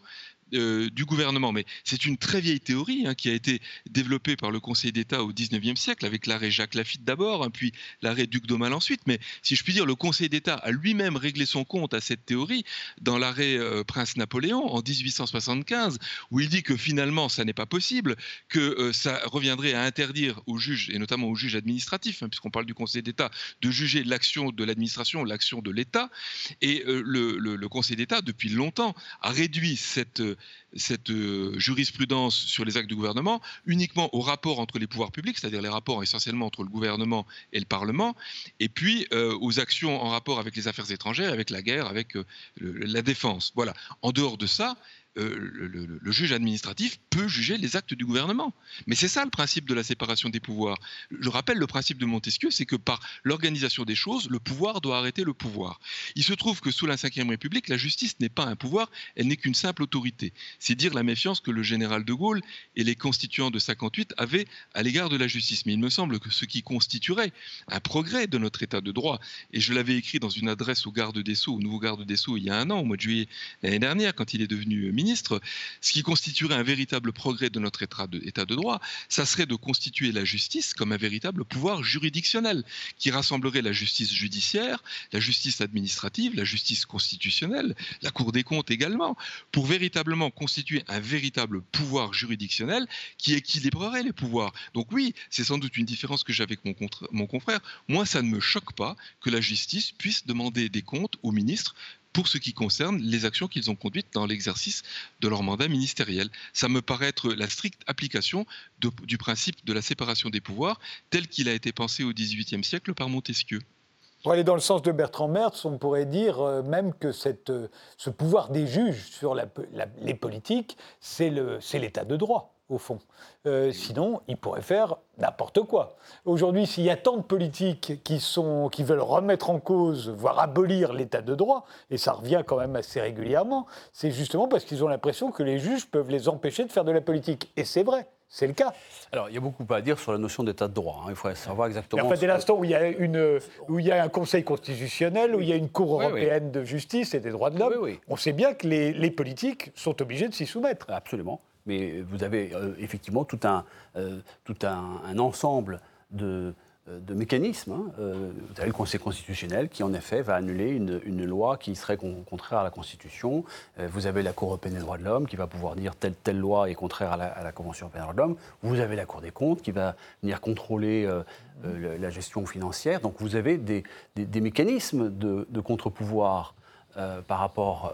euh, du gouvernement. Mais c'est une très vieille théorie hein, qui a été développée par le Conseil d'État au XIXe siècle, avec l'arrêt Jacques Lafitte d'abord, hein, puis l'arrêt Duc d'Aumale ensuite. Mais si je puis dire, le Conseil d'État a lui-même réglé son compte à cette théorie dans l'arrêt euh, Prince Napoléon en 1875, où il dit que finalement, ça n'est pas possible, que euh, ça reviendrait à interdire aux juges, et notamment aux juges administratifs, hein, puisqu'on parle du Conseil d'État, de juger l'action de l'administration, l'action de l'État. Et le, le Conseil d'État, depuis longtemps, a réduit cette cette euh, jurisprudence sur les actes du gouvernement uniquement aux rapports entre les pouvoirs publics, c'est-à-dire les rapports essentiellement entre le gouvernement et le Parlement, et puis euh, aux actions en rapport avec les affaires étrangères, avec la guerre, avec euh, la défense. Voilà. En dehors de ça, euh, le, juge administratif peut juger les actes du gouvernement. Mais c'est ça le principe de la séparation des pouvoirs. Je rappelle le principe de Montesquieu, c'est que par l'organisation des choses, le pouvoir doit arrêter le pouvoir. Il se trouve que sous la Ve République, la justice n'est pas un pouvoir, elle n'est qu'une simple autorité. C'est dire la méfiance que le général de Gaulle et les constituants de 58 avaient à l'égard de la justice. Mais il me semble que ce qui constituerait un progrès de notre État de droit, et je l'avais écrit dans une adresse au garde des Sceaux, au nouveau garde des Sceaux, il y a un an, au mois de juillet l'année dernière, quand il est devenu ministre, ce qui constituerait un véritable progrès de notre état de, droit, ça serait de constituer la justice comme un véritable pouvoir juridictionnel qui rassemblerait la justice judiciaire, la justice administrative, la justice constitutionnelle, la Cour des comptes également, pour véritablement constituer un véritable pouvoir juridictionnel qui équilibrerait les pouvoirs. Donc oui, c'est sans doute une différence que j'ai avec mon, mon confrère. Moi, ça ne me choque pas que la justice puisse demander des comptes aux ministres pour ce qui concerne les actions qu'ils ont conduites dans l'exercice de leur mandat ministériel. Ça me paraît être la stricte application du principe de la séparation des pouvoirs tel qu'il a été pensé au XVIIIe siècle par Montesquieu. Pour aller dans le sens de Bertrand Mertz, on pourrait dire euh, même que euh, ce pouvoir des juges sur les politiques, c'est l'état de droit au fond. Euh, sinon, il pourrait faire n'importe quoi. Aujourd'hui, s'il y a tant de politiques qui, sont, qui veulent remettre en cause, voire abolir l'état de droit, et ça revient quand même assez régulièrement, c'est justement parce qu'ils ont l'impression que les juges peuvent les empêcher de faire de la politique. Et c'est vrai. C'est le cas. Alors, il y a beaucoup à dire sur la notion d'état de droit. Hein. Il faut savoir exactement. Dès l'instant où, il y a une, où il y a un Conseil constitutionnel, où il y a une Cour européenne de justice et des droits de l'homme, on sait bien que les, les politiques sont obligés de s'y soumettre. Absolument mais vous avez euh, effectivement tout un, euh, tout un, ensemble de, euh, de mécanismes. Hein. vous avez le Conseil constitutionnel qui, en effet, va annuler une, une loi qui serait contraire à la Constitution. vous avez la Cour européenne des droits de l'homme qui va pouvoir dire telle, telle loi est contraire à la, Convention européenne des droits de l'homme. Vous avez la Cour des comptes qui va venir contrôler la gestion financière. Donc vous avez des, des, mécanismes de, de contre-pouvoir par rapport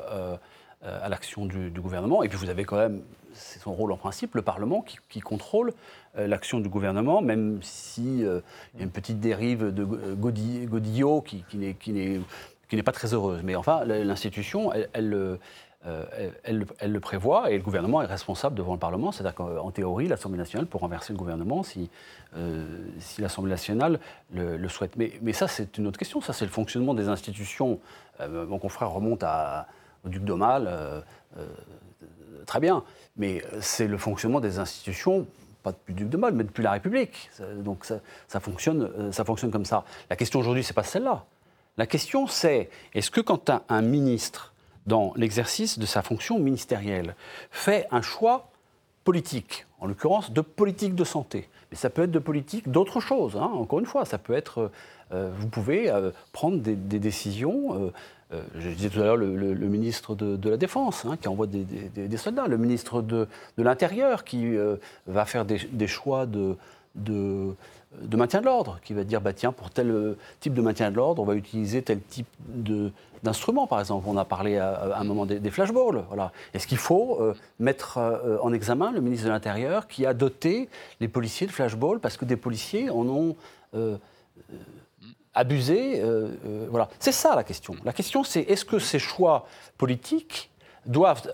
à l'action du, gouvernement. Et puis vous avez quand même c'est son rôle en principe, le Parlement qui, contrôle euh, l'action du gouvernement, même si, euh, y a une petite dérive de euh, Godillot qui, qui n'est pas très heureuse. Mais enfin, l'institution, elle, elle, le prévoit et le gouvernement est responsable devant le Parlement. C'est-à-dire qu'en théorie, l'Assemblée nationale peut renverser le gouvernement si, si l'Assemblée nationale le, souhaite. Mais, mais ça, c'est une autre question. Ça, c'est le fonctionnement des institutions. mon confrère remonte à, au Duc d'Aumale très bien, mais euh, c'est le fonctionnement des institutions, pas depuis Duc de Mal, mais depuis la République. Donc ça, fonctionne, euh, ça fonctionne comme ça. La question aujourd'hui, c'est pas celle-là. La question, c'est est-ce que quand un, ministre, dans l'exercice de sa fonction ministérielle, fait un choix politique, en l'occurrence de politique de santé, mais ça peut être de politique d'autres choses, hein, encore une fois, ça peut être, euh, vous pouvez prendre des décisions euh, je disais tout à l'heure le, ministre de, la Défense hein, qui envoie des, soldats, le ministre de, l'Intérieur qui euh, va faire des, choix de, maintien de l'ordre, qui va dire bah, tiens, pour tel type de maintien de l'ordre, on va utiliser tel type d'instrument, par exemple. On a parlé à, un moment des, flashballs. Voilà. Est-ce qu'il faut euh, mettre en examen le ministre de l'Intérieur qui a doté les policiers de flashballs parce que des policiers en ont abusé. Euh, euh, voilà. C'est ça la question. La question, c'est est-ce que ces choix politiques doivent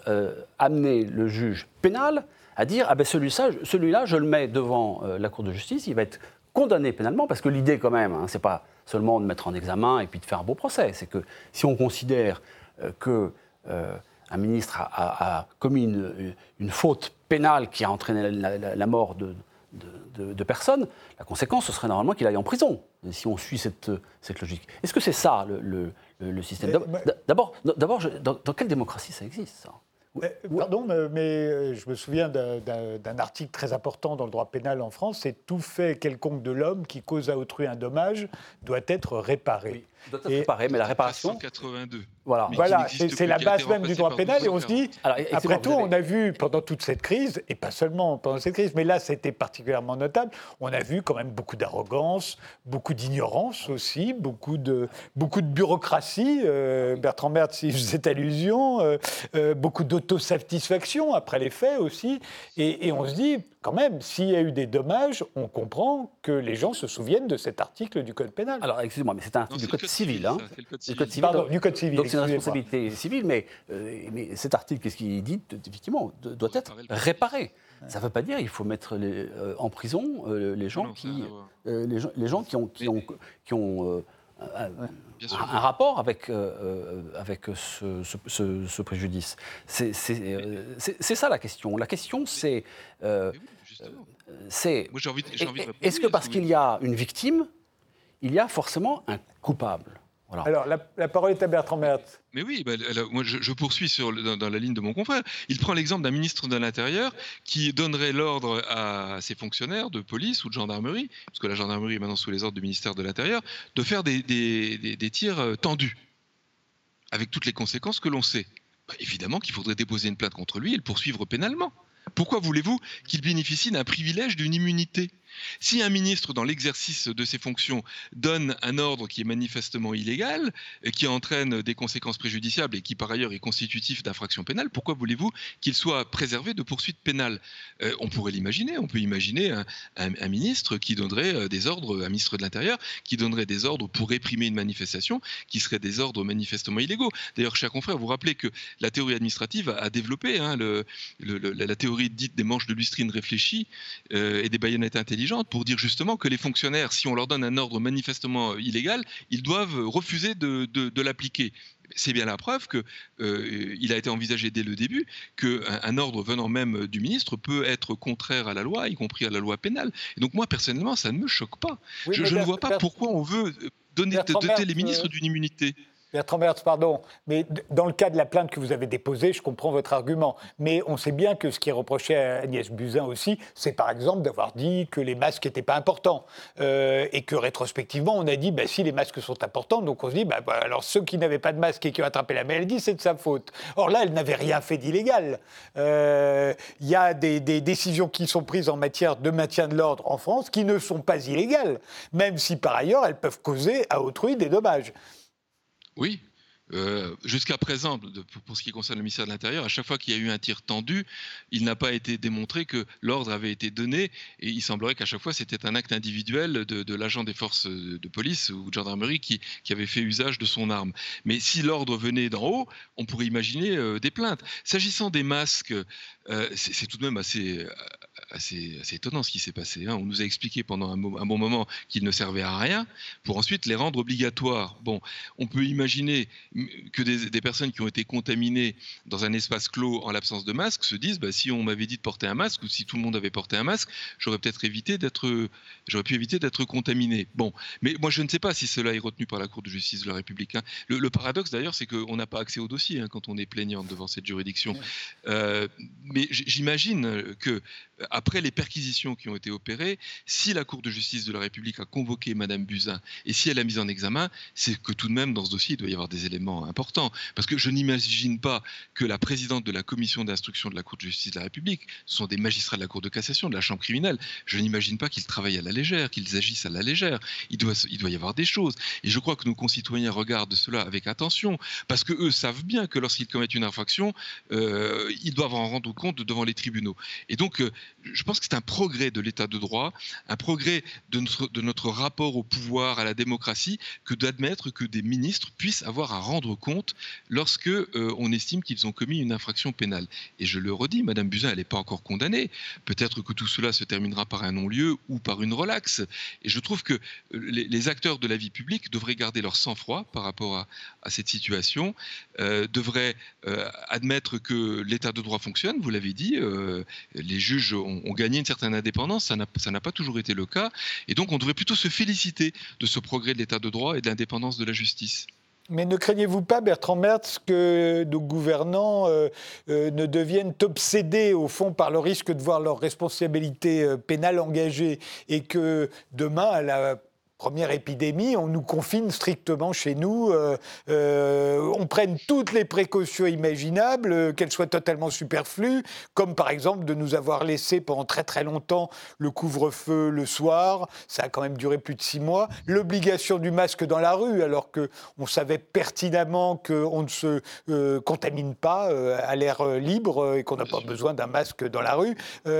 amener le juge pénal à dire ah ben celui-là, celui je le mets devant la Cour de justice, il va être condamné pénalement, parce que l'idée quand même, hein, c'est pas seulement de mettre en examen et puis de faire un beau procès, c'est que si on considère que un ministre a, commis une, faute pénale qui a entraîné la, mort de, de, personnes, la conséquence, ce serait normalement qu'il aille en prison, si on suit cette, cette logique. Est-ce que c'est ça le, le, système? D'abord, dans, dans, quelle démocratie ça existe ça? Pardon, mais euh, je me souviens d'un article très important dans le droit pénal en France, c'est tout fait quelconque de l'homme qui cause à autrui un dommage doit être réparé. doit être réparé, mais la réparation... 182. Voilà, voilà c'est la base même du droit pénal. Et on se dit, après tout, on a vu pendant toute cette crise, et pas seulement pendant cette crise, mais là, c'était particulièrement notable, on a vu quand même beaucoup d'arrogance, beaucoup d'ignorance aussi, beaucoup de, beaucoup de bureaucratie. Euh, Bertrand Mertz, si je faisais allusion, euh, euh, beaucoup d'autosatisfaction après les faits aussi. Et, et on se dit, quand même, s'il y a eu des dommages, on comprend que les gens se souviennent de cet article du Code pénal. Alors, excusez-moi, mais c'est un article du Code civil. Hein. le code civil. Pardon, du Code civil. Donc, c'est une responsabilité civile, mais, euh, mais cet article, qu'est-ce qu'il dit? Effectivement, doit être réparé. Ça ne veut pas dire qu'il faut mettre euh, en prison euh, les, gens qui, les, gens, les, gens, qui ont, qui ont, qui ont un, rapport avec, avec ce, ce, préjudice. C'est ça la question. La question, c'est c'est est-ce que parce qu'il y a une victime, il y a forcément un coupable? Alors, la, parole est à Bertrand Mertz. Mais oui, bah, moi je, poursuis sur, dans, la ligne de mon confrère. Il prend l'exemple d'un ministre de l'Intérieur qui donnerait l'ordre à ses fonctionnaires de police ou de gendarmerie, parce que la gendarmerie est maintenant sous les ordres du ministère de l'Intérieur, de faire des, des, tirs euh, tendus, avec toutes les conséquences que l'on sait. Bah, évidemment qu'il faudrait déposer une plainte contre lui et le poursuivre pénalement. Pourquoi voulez-vous qu'il bénéficie d'un privilège d'une immunité? Si un ministre, dans l'exercice de ses fonctions, donne un ordre qui est manifestement illégal, qui entraîne des conséquences préjudiciables et qui par ailleurs est constitutif d'infraction pénale, pourquoi voulez-vous qu'il soit préservé de poursuites pénales? Euh, On pourrait l'imaginer. On peut imaginer un, ministre qui donnerait euh, des ordres, un ministre de l'Intérieur, qui donnerait des ordres pour réprimer une manifestation, qui seraient des ordres manifestement illégaux. D'ailleurs, chers confrères, vous rappelez que la théorie administrative a, développé hein, la théorie dite des manches de lustrine réfléchies euh, et des baïonnettes intelligentes pour dire justement que les fonctionnaires, si on leur donne un ordre manifestement euh, illégal, ils doivent refuser de, l'appliquer c'est bien la preuve qu'il euh, a été envisagé dès le début qu'un un ordre venant même du ministre peut être contraire à la loi, y compris à la loi pénale. Et donc moi, personnellement, ça ne me choque pas. je, ne vois pas pourquoi on veut donner, doter les ministres euh, d'une immunité. Bertrand Mertz, pardon, mais dans le cas de la plainte que vous avez déposée, je comprends votre argument. Mais on sait bien que ce qui est reproché à Agnès Buzyn aussi, c'est par exemple d'avoir dit que les masques n'étaient pas importants. Euh, et que rétrospectivement, on a dit, bah, si les masques sont importants, donc on se dit, bah, bah, alors ceux qui n'avaient pas de masque et qui ont attrapé la maladie, c'est de sa faute. Or là, elle n'avait rien fait d'illégal. Euh, il y a des décisions qui sont prises en matière de maintien de l'ordre en France qui ne sont pas illégales, même si par ailleurs elles peuvent causer à autrui des dommages. Oui. Euh, jusqu'à présent, pour, ce qui concerne le ministère de l'Intérieur, à chaque fois qu'il y a eu un tir tendu, il n'a pas été démontré que l'ordre avait été donné et il semblerait qu'à chaque fois c'était un acte individuel de, l'agent des forces de police ou de gendarmerie qui, avait fait usage de son arme. Mais si l'ordre venait d'en haut, on pourrait imaginer euh, des plaintes. S'agissant des masques, euh, c'est tout de même assez, assez, étonnant ce qui s'est passé. Hein. On nous a expliqué pendant un, bon moment qu'ils ne servaient à rien, pour ensuite les rendre obligatoires. Bon, on peut imaginer que des, personnes qui ont été contaminées dans un espace clos en l'absence de masque se disent bah, si on m'avait dit de porter un masque ou si tout le monde avait porté un masque, j'aurais peut-être évité d'être, j'aurais pu éviter d'être contaminé. Bon, mais moi je ne sais pas si cela est retenu par la Cour de justice de la République. Hein. Le, paradoxe d'ailleurs, c'est qu'on n'a pas accès au dossier hein, quand on est plaignant devant cette juridiction. Euh, mais j'imagine que après les perquisitions qui ont été opérées, si la Cour de justice de la République a convoqué Madame Buzyn et si elle a mis en examen, c'est que tout de même dans ce dossier, il doit y avoir des éléments importants. Parce que je n'imagine pas que la présidente de la commission d'instruction de la Cour de justice de la République, ce sont des magistrats de la Cour de cassation, de la Chambre criminelle, je n'imagine pas qu'ils travaillent à la légère, qu'ils agissent à la légère. Il doit, y avoir des choses. Et je crois que nos concitoyens regardent cela avec attention, parce que eux savent bien que lorsqu'ils commettent une infraction, euh, ils doivent en rendre compte devant les tribunaux. Et donc, euh, je pense que c'est un progrès de l'état de droit, un progrès de notre, rapport au pouvoir, à la démocratie, que d'admettre que des ministres puissent avoir à rendre compte lorsque euh, on estime qu'ils ont commis une infraction pénale. Et je le redis, Madame Buzyn, elle n'est pas encore condamnée. Peut-être que tout cela se terminera par un non-lieu ou par une relaxe. Et je trouve que euh, les, acteurs de la vie publique devraient garder leur sang-froid par rapport à, cette situation, euh, devraient admettre que l'état de droit fonctionne, vous l'avez dit, les juges ont, gagné une certaine indépendance, ça n'a pas toujours été le cas, et donc on devrait plutôt se féliciter de ce progrès de l'état de droit et de l'indépendance de la justice. Mais ne craignez-vous pas, Bertrand Mertz, que nos gouvernants euh, euh, ne deviennent obsédés, au fond, par le risque de voir leur responsabilité euh, pénale engagée et que demain, à la première épidémie, on nous confine strictement chez nous, euh, euh, on prenne toutes les précautions imaginables, euh, qu'elles soient totalement superflues, comme par exemple de nous avoir laissé pendant très très longtemps le couvre-feu le soir, ça a quand même duré plus de six mois, l'obligation du masque dans la rue, alors qu'on savait pertinemment qu'on ne se contamine pas à l'air libre et qu'on n'a pas besoin d'un masque dans la rue. tout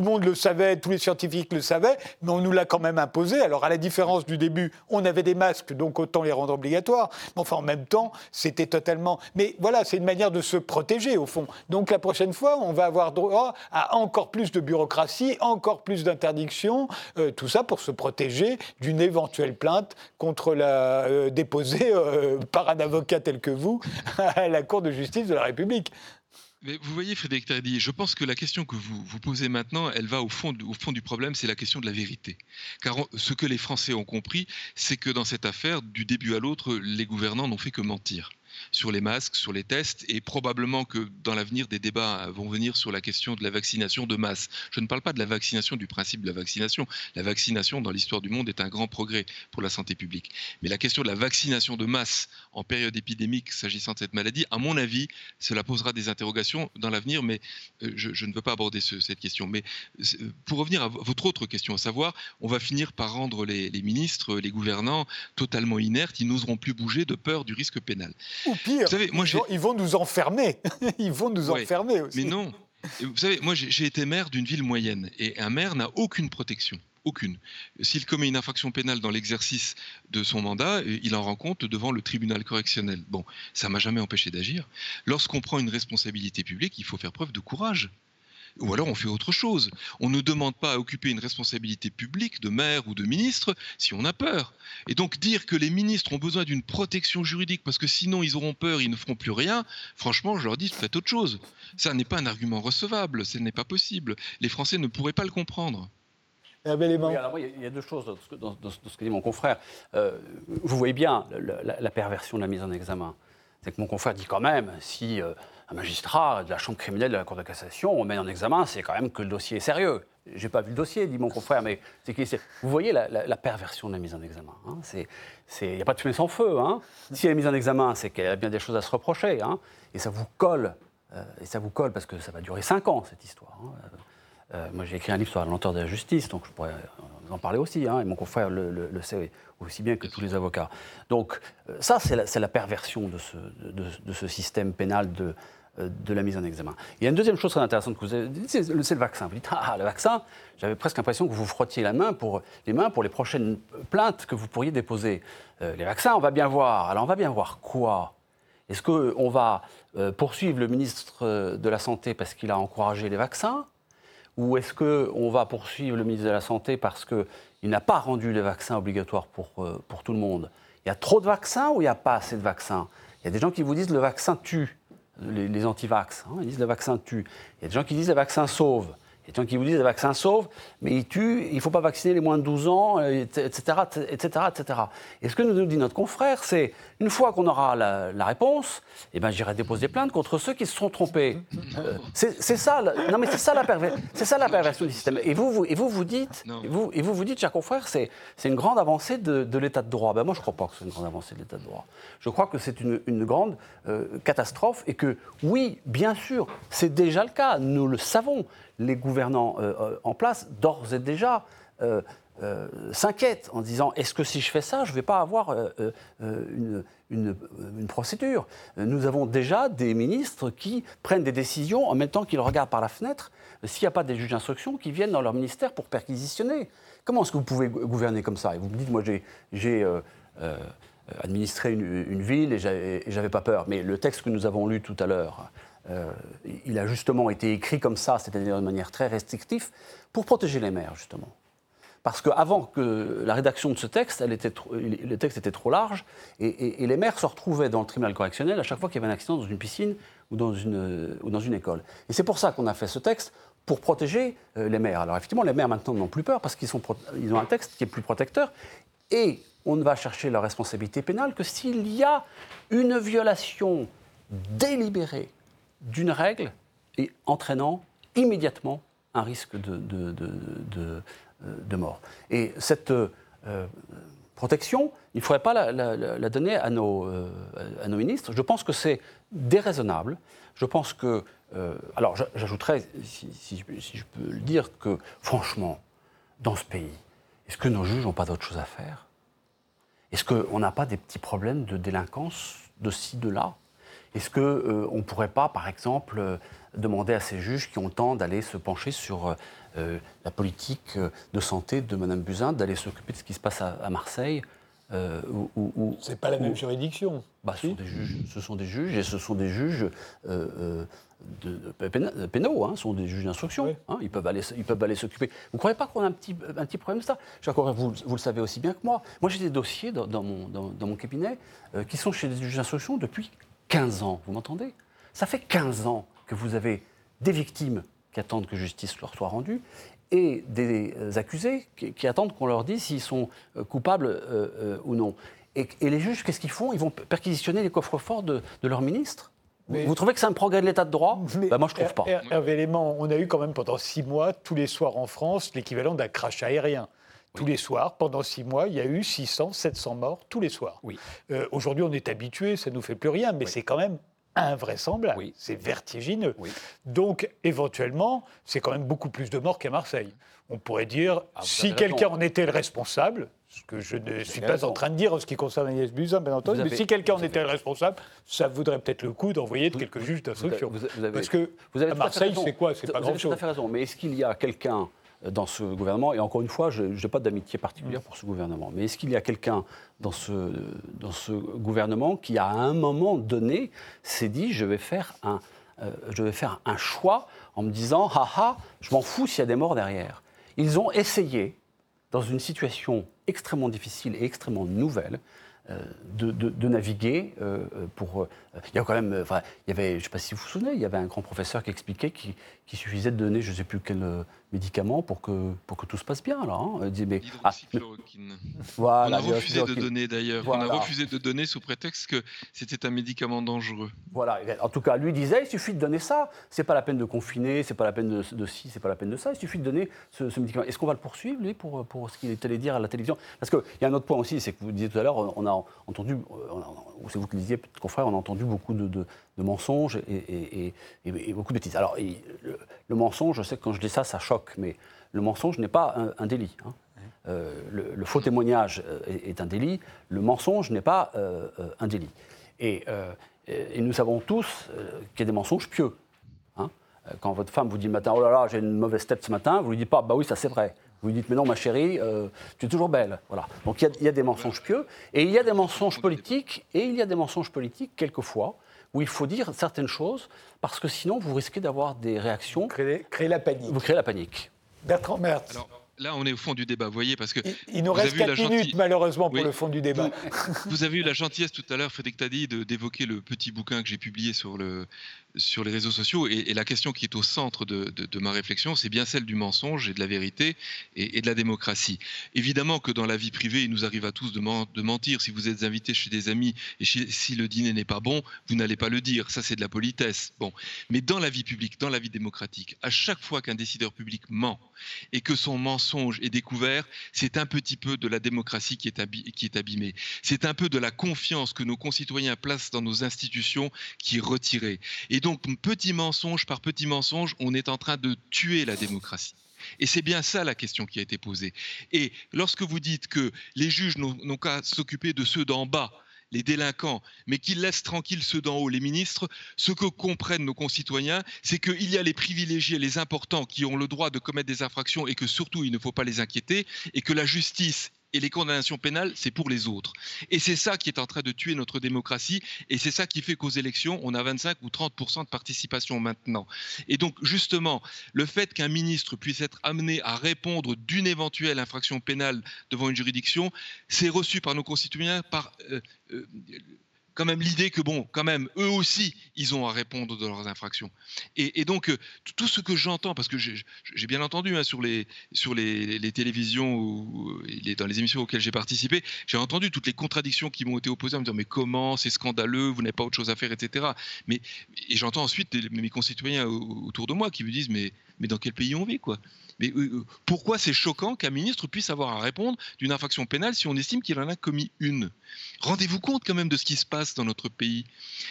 le monde le savait, tous les scientifiques le savaient, mais on nous l'a quand même imposé. Alors à la différence du début, on avait des masques, donc autant les rendre obligatoires. Mais enfin, en même temps, c'était totalement. Mais voilà, c'est une manière de se protéger, au fond. Donc la prochaine fois, on va avoir droit à encore plus de bureaucratie, encore plus d'interdictions, euh, tout ça pour se protéger d'une éventuelle plainte contre la euh, déposée euh, par un avocat tel que vous à la Cour de justice de la République. Mais vous voyez, Frédéric Tardy, je pense que la question que vous vous posez maintenant, elle va au fond, au fond du problème, c'est la question de la vérité. Car ce que les Français ont compris, c'est que dans cette affaire, du début à l'autre, les gouvernants n'ont fait que mentir sur les masques, sur les tests, et probablement que dans l'avenir, des débats vont venir sur la question de la vaccination de masse. Je ne parle pas de la vaccination, du principe de la vaccination. La vaccination, dans l'histoire du monde, est un grand progrès pour la santé publique. Mais la question de la vaccination de masse en période épidémique, s'agissant de cette maladie, à mon avis, cela posera des interrogations dans l'avenir, mais euh, je, ne veux pas aborder cette question. Mais euh, pour revenir à votre autre question, à savoir, on va finir par rendre les, les ministres, les gouvernants totalement inertes, ils n'oseront plus bouger de peur du risque pénal. Ou pire, ils, vont, nous enfermer. ils vont nous enfermer aussi. Mais non. Vous savez, moi j'ai été maire d'une ville moyenne et un maire n'a aucune protection. Aucune. S'il commet une infraction pénale dans l'exercice de son mandat, il en rend compte devant le tribunal correctionnel. Bon, ça m'a jamais empêché d'agir. Lorsqu'on prend une responsabilité publique, il faut faire preuve de courage ou alors on fait autre chose. On ne demande pas à occuper une responsabilité publique de maire ou de ministre si on a peur. Et donc dire que les ministres ont besoin d'une protection juridique parce que sinon ils auront peur, ils ne feront plus rien, franchement, je leur dis faites autre chose. Ça n'est pas un argument recevable, ce n'est pas possible. Les Français ne pourraient pas le comprendre. il y a deux choses dans ce que, dit mon confrère. Euh, vous voyez bien la, perversion de la mise en examen. C'est que mon confrère dit quand même, si euh, un magistrat de la chambre criminelle de la Cour de cassation, on met en examen, c'est quand même que le dossier est sérieux. J'ai pas vu le dossier, dit mon confrère, mais c'est vous voyez la, perversion de la mise en examen. Hein. Il n'y a pas de fumée sans feu. Hein. Si elle est mise en examen, c'est qu'elle a bien des choses à se reprocher. Hein. Et ça vous colle. Euh, et ça vous colle parce que ça va durer cinq ans, cette histoire. Hein. Euh, moi, j'ai écrit un livre sur la lenteur de la justice, donc je pourrais en parler aussi. et mon confrère le, sait aussi bien que tous les avocats. Donc, euh, ça, c'est la, perversion de ce, système pénal de, euh, de la mise en examen. Il y a une deuxième chose très intéressante que vous avez dit, c'est le, vaccin. Vous dites, ah, le vaccin, j'avais presque l'impression que vous frottiez la main pour, les mains pour les prochaines plaintes que vous pourriez déposer. Euh, les vaccins, on va bien voir. Alors, on va bien voir quoi? Est-ce qu'on va poursuivre le ministre de la Santé parce qu'il a encouragé les vaccins? Ou est-ce qu'on va poursuivre le ministre de la Santé parce qu'il n'a pas rendu les vaccins obligatoires pour, pour tout le monde? Il y a trop de vaccins ou il n'y a pas assez de vaccins? Il y a des gens qui vous disent le vaccin tue les, les anti-vax. Hein, ils disent le vaccin tue. Il y a des gens qui disent le vaccin sauve. Il y a des gens qui vous disent le vaccin sauve, mais il tue, il ne faut pas vacciner les moins de 12 ans, etc. etc., etc. Et ce que nous dit notre confrère, c'est une fois qu'on aura la, réponse, eh ben, j'irai déposer plainte contre ceux qui se sont trompés. Euh, c'est ça, non mais c'est ça, la ça la perversion du système. Et vous, vous, et vous, vous dites, et vous, et vous, vous dites, cher confrère, c'est une grande avancée de, l'état de droit. Ben, moi, je ne crois pas que c'est une grande avancée de l'état de droit. Je crois que c'est une, une, grande euh, catastrophe et que, oui, bien sûr, c'est déjà le cas, nous le savons les gouvernants euh, euh, en place, d'ores et déjà, euh, s'inquiètent en disant est-ce que si je fais ça, je ne vais pas avoir une, une, procédure? Nous avons déjà des ministres qui prennent des décisions en même temps qu'ils regardent par la fenêtre s'il n'y a pas des juges d'instruction qui viennent dans leur ministère pour perquisitionner. Comment est-ce que vous pouvez gouverner comme ça? Et vous me dites, moi j'ai administré une, ville et j'avais pas peur. Mais le texte que nous avons lu tout à l'heure, euh, il a justement été écrit comme ça, c'est-à-dire de manière très restrictive, pour protéger les maires, justement. Parce qu'avant que la rédaction de ce texte, le texte était trop large, et, les maires se retrouvaient dans le tribunal correctionnel à chaque fois qu'il y avait un accident dans une piscine ou dans une, école. Et c'est pour ça qu'on a fait ce texte, pour protéger euh, les maires. Alors effectivement, les maires maintenant n'ont plus peur parce qu'ils ils ont un texte qui est plus protecteur, et on ne va chercher leur responsabilité pénale que s'il y a une violation délibérée d'une règle et entraînant immédiatement un risque de, de, mort. Et cette euh, protection, il ne faudrait pas la, donner à nos, euh, à nos, ministres. Je pense que c'est déraisonnable. Je pense que. Euh, alors, j'ajouterais, si, si, je peux le dire, que franchement, dans ce pays, est-ce que nos juges n'ont pas d'autre chose à faire? Est-ce qu'on n'a pas des petits problèmes de délinquance de ci, de là? Est-ce qu'on euh, ne pourrait pas, par exemple, euh, demander à ces juges qui ont le temps d'aller se pencher sur euh, la politique de santé de Mme Buzyn, d'aller s'occuper de ce qui se passe à, Marseille ou, C'est pas la même juridiction. Bah, ce, sont des juges, ce sont des juges et ce sont des juges de, pénaux, hein, sont des juges d'instruction. Hein, ils peuvent aller, ils peuvent aller s'occuper. Vous ne croyez pas qu'on a un petit, un petit problème de ça? Vous, vous le savez aussi bien que moi. Moi, j'ai des dossiers dans, mon, dans, mon, cabinet qui sont chez des juges d'instruction depuis 15 ans, vous m'entendez? Ça fait 15 ans que vous avez des victimes qui attendent que justice leur soit rendue et des euh, accusés qui, attendent qu'on leur dise s'ils sont euh, coupables euh, ou non. Et, les juges, qu'est-ce qu'ils font? Ils vont perquisitionner les coffres forts de, de leur ministre? Vous trouvez que c'est un progrès de l'état de droit? Ben Moi, je ne trouve pas. Hervé on a eu quand même pendant six mois, tous les soirs en France, l'équivalent d'un crash aérien. Tous les soirs, pendant six mois, il y a eu 600, 700 morts tous les soirs. Oui. Euh, aujourd'hui, on est habitué, ça ne nous fait plus rien, mais c'est quand même invraisemblable. Oui. C'est vertigineux. Oui. Donc, éventuellement, c'est quand même beaucoup plus de morts qu'à Marseille. On pourrait dire, ah, si quelqu'un en était le responsable, ce que je ne suis pas en train de dire en ce qui concerne Agnès Buzyn, bien entendu, mais si quelqu'un en était le responsable, ça vaudrait peut-être le coup d'envoyer de quelques juges d'instruction. Parce que à Marseille, c'est quoi? C'est pas grand-chose. Vous avez tout à fait raison. Mais est-ce qu'il y a quelqu'un dans ce gouvernement, et encore une fois, je n'ai pas d'amitié particulière pour ce gouvernement, mais est-ce qu'il y a quelqu'un dans ce, dans ce gouvernement qui, à un moment donné, s'est dit je vais, faire un, euh, je vais faire un choix en me disant haha, je m'en fous s'il y a des morts derrière Ils ont essayé, dans une situation extrêmement difficile et extrêmement nouvelle, euh, de, naviguer euh, pour. il y a quand même. Enfin, il y avait, je ne sais pas si vous vous souvenez, il y avait un grand professeur qui expliquait qu'il suffisait de donner, je ne sais plus quel médicaments pour que, pour que tout se passe bien. Là, hein. mais, ah, voilà, on a refusé de donner d'ailleurs. On a refusé de donner sous prétexte que c'était un médicament dangereux. Voilà. En tout cas, lui disait il suffit de donner ça. C'est pas la peine de confiner, c'est pas la peine de, de ci, c'est pas la peine de ça. Il suffit de donner ce, médicament. Est-ce qu'on va le poursuivre lui pour, pour ce qu'il est allé dire à la télévision? Parce qu'il y a un autre point aussi, c'est que vous disiez tout à l'heure, on a entendu, ou c'est vous qui le disiez, confrère, on a entendu beaucoup de, de, mensonges et, et, beaucoup de bêtises. Alors, le, le mensonge, je sais que quand je dis ça, ça choque mais le mensonge n'est pas un, délit. Hein. Euh, le, faux témoignage euh, est, un délit, le mensonge n'est pas euh, un délit. Et, nous savons tous qu'il y a des mensonges pieux. Hein. Quand votre femme vous dit le matin, oh là là, j'ai une mauvaise tête ce matin, vous lui dites pas, bah oui, ça c'est vrai. Vous lui dites, mais non, ma chérie, tu es toujours belle. Voilà. Donc il y, y, a des mensonges pieux, et il y a des mensonges politiques, et il y a des mensonges politiques, quelquefois, où il faut dire certaines choses, parce que sinon, vous risquez d'avoir des réactions. Créer, créer la panique. Vous créez la panique. Bertrand Mertz. Là, on est au fond du débat, vous voyez, parce que... Il, nous reste 4 minutes, malheureusement, pour le fond du débat. Vous, avez eu la gentillesse tout à l'heure, Frédéric Tadi, d'évoquer le petit bouquin que j'ai publié sur, le, sur les réseaux sociaux. Et, la question qui est au centre de, ma réflexion, c'est bien celle du mensonge et de la vérité et, de la démocratie. Évidemment que dans la vie privée, il nous arrive à tous de, mentir. Si vous êtes invité chez des amis et si le dîner n'est pas bon, vous n'allez pas le dire. Ça, c'est de la politesse. Bon. Mais dans la vie publique, dans la vie démocratique, à chaque fois qu'un décideur public ment et que son mensonge est découvert, c'est un petit peu de la démocratie qui est, qui est abîmée. C'est un peu de la confiance que nos concitoyens placent dans nos institutions qui est retirée. Petit mensonge par petit mensonge, on est en train de tuer la démocratie. Et c'est bien ça la question qui a été posée. Et lorsque vous dites que les juges n'ont qu'à s'occuper de ceux d'en bas, les délinquants, mais qu'ils laissent tranquilles ceux d'en haut, les ministres, ce que comprennent nos concitoyens, c'est qu'il y a les privilégiés, les importants qui ont le droit de commettre des infractions et que surtout il ne faut pas les inquiéter, et que la justice et les condamnations pénales, c'est pour les autres. Et c'est ça qui est en train de tuer notre démocratie, et c'est ça qui fait qu'aux élections, on a 25 ou 30% de participation maintenant. Et donc, justement, le fait qu'un ministre puisse être amené à répondre d'une éventuelle infraction pénale devant une juridiction, c'est reçu par nos concitoyens par... Euh, euh, quand même l'idée que, bon, quand même, eux aussi, ils ont à répondre de leurs infractions. Et, donc, euh, tout ce que j'entends, parce que j'ai bien entendu hein, sur, les, sur les, télévisions ou dans les émissions auxquelles j'ai participé, j'ai entendu toutes les contradictions qui m'ont été opposées en me disant, mais comment, c'est scandaleux, vous n'avez pas autre chose à faire, etc. Mais, et j'entends ensuite mes concitoyens autour de moi qui me disent, mais, mais dans quel pays on vit, quoi? Euh, euh, pourquoi c'est choquant qu'un ministre puisse avoir à répondre d'une infraction pénale si on estime qu'il en a commis une? Rendez-vous compte quand même de ce qui se passe dans notre pays.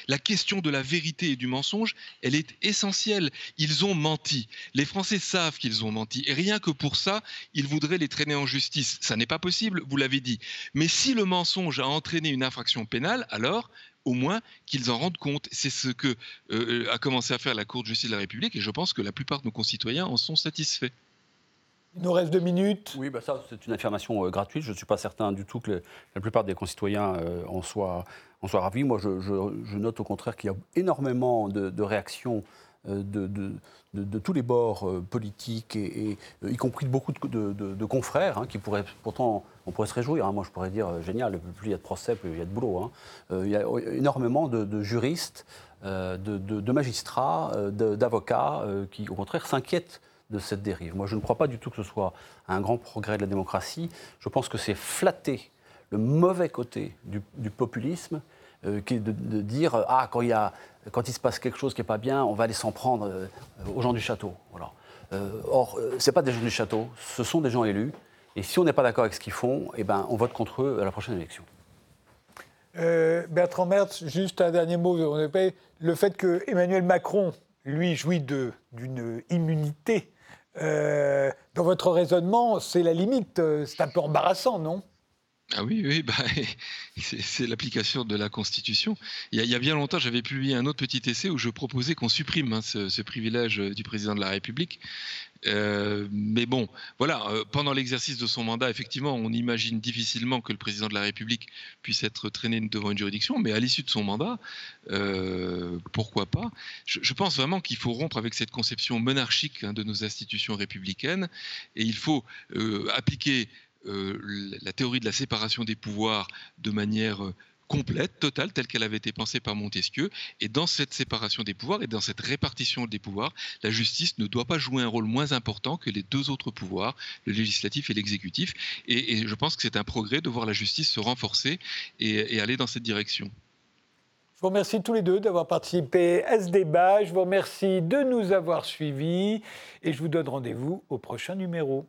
La question de la vérité et du mensonge, elle est essentielle. Ils ont menti. Les Français savent qu'ils ont menti. Et rien que pour ça, ils voudraient les traîner en justice. Ça n'est pas possible, vous l'avez dit. Mais si le mensonge a entraîné une infraction pénale, alors au moins qu'ils en rendent compte. C'est ce que euh, a commencé à faire la Cour de justice de la République et je pense que la plupart de nos concitoyens en sont satisfaits. Il nous reste deux minutes. Oui, bah ça, c'est une affirmation euh, gratuite. Je ne suis pas certain du tout que la plupart des concitoyens euh, en, soient, en, soient, ravis. Moi, je, note au contraire qu'il y a énormément de, réactions euh, de, tous les bords politiques, et, y compris de beaucoup de, confrères, hein, qui pourraient pourtant, on pourrait se réjouir. Hein. Moi, je pourrais dire, génial, plus il y a de procès, plus il y a de boulot. Hein. il y a énormément de, juristes, de, magistrats, d'avocats qui, au contraire, s'inquiètent de cette dérive. Moi, je ne crois pas du tout que ce soit un grand progrès de la démocratie. Je pense que c'est flatter le mauvais côté du, populisme, euh, de, dire ah quand il, se passe quelque chose qui n'est pas bien, on va aller s'en prendre euh, aux gens du château. Euh, or, ce pas des gens du château, ce sont des gens élus. Et si on n'est pas d'accord avec ce qu'ils font, eh ben, on vote contre eux à la prochaine élection. Bertrand Mertz, juste un dernier mot. Le fait que Emmanuel Macron, lui, jouit d'une immunité dans votre raisonnement, c'est la limite. C'est un peu embarrassant, non? Ah oui, oui, bah, c'est l'application de la Constitution. Il y, a, bien longtemps, j'avais publié un autre petit essai où je proposais qu'on supprime hein, ce, privilège du président de la République. Euh, mais bon, voilà, pendant l'exercice de son mandat, effectivement, on imagine difficilement que le président de la République puisse être traîné devant une juridiction, mais à l'issue de son mandat, pourquoi pas? Je, pense vraiment qu'il faut rompre avec cette conception monarchique hein, de nos institutions républicaines et il faut appliquer euh, la théorie de la séparation des pouvoirs de manière euh, complète, totale, telle qu'elle avait été pensée par Montesquieu. Et dans cette séparation des pouvoirs et dans cette répartition des pouvoirs, la justice ne doit pas jouer un rôle moins important que les deux autres pouvoirs, le législatif et l'exécutif. Et, je pense que c'est un progrès de voir la justice se renforcer et, et aller dans cette direction. Je vous remercie tous les deux d'avoir participé à ce débat. Je vous remercie de nous avoir suivis et je vous donne rendez-vous au prochain numéro.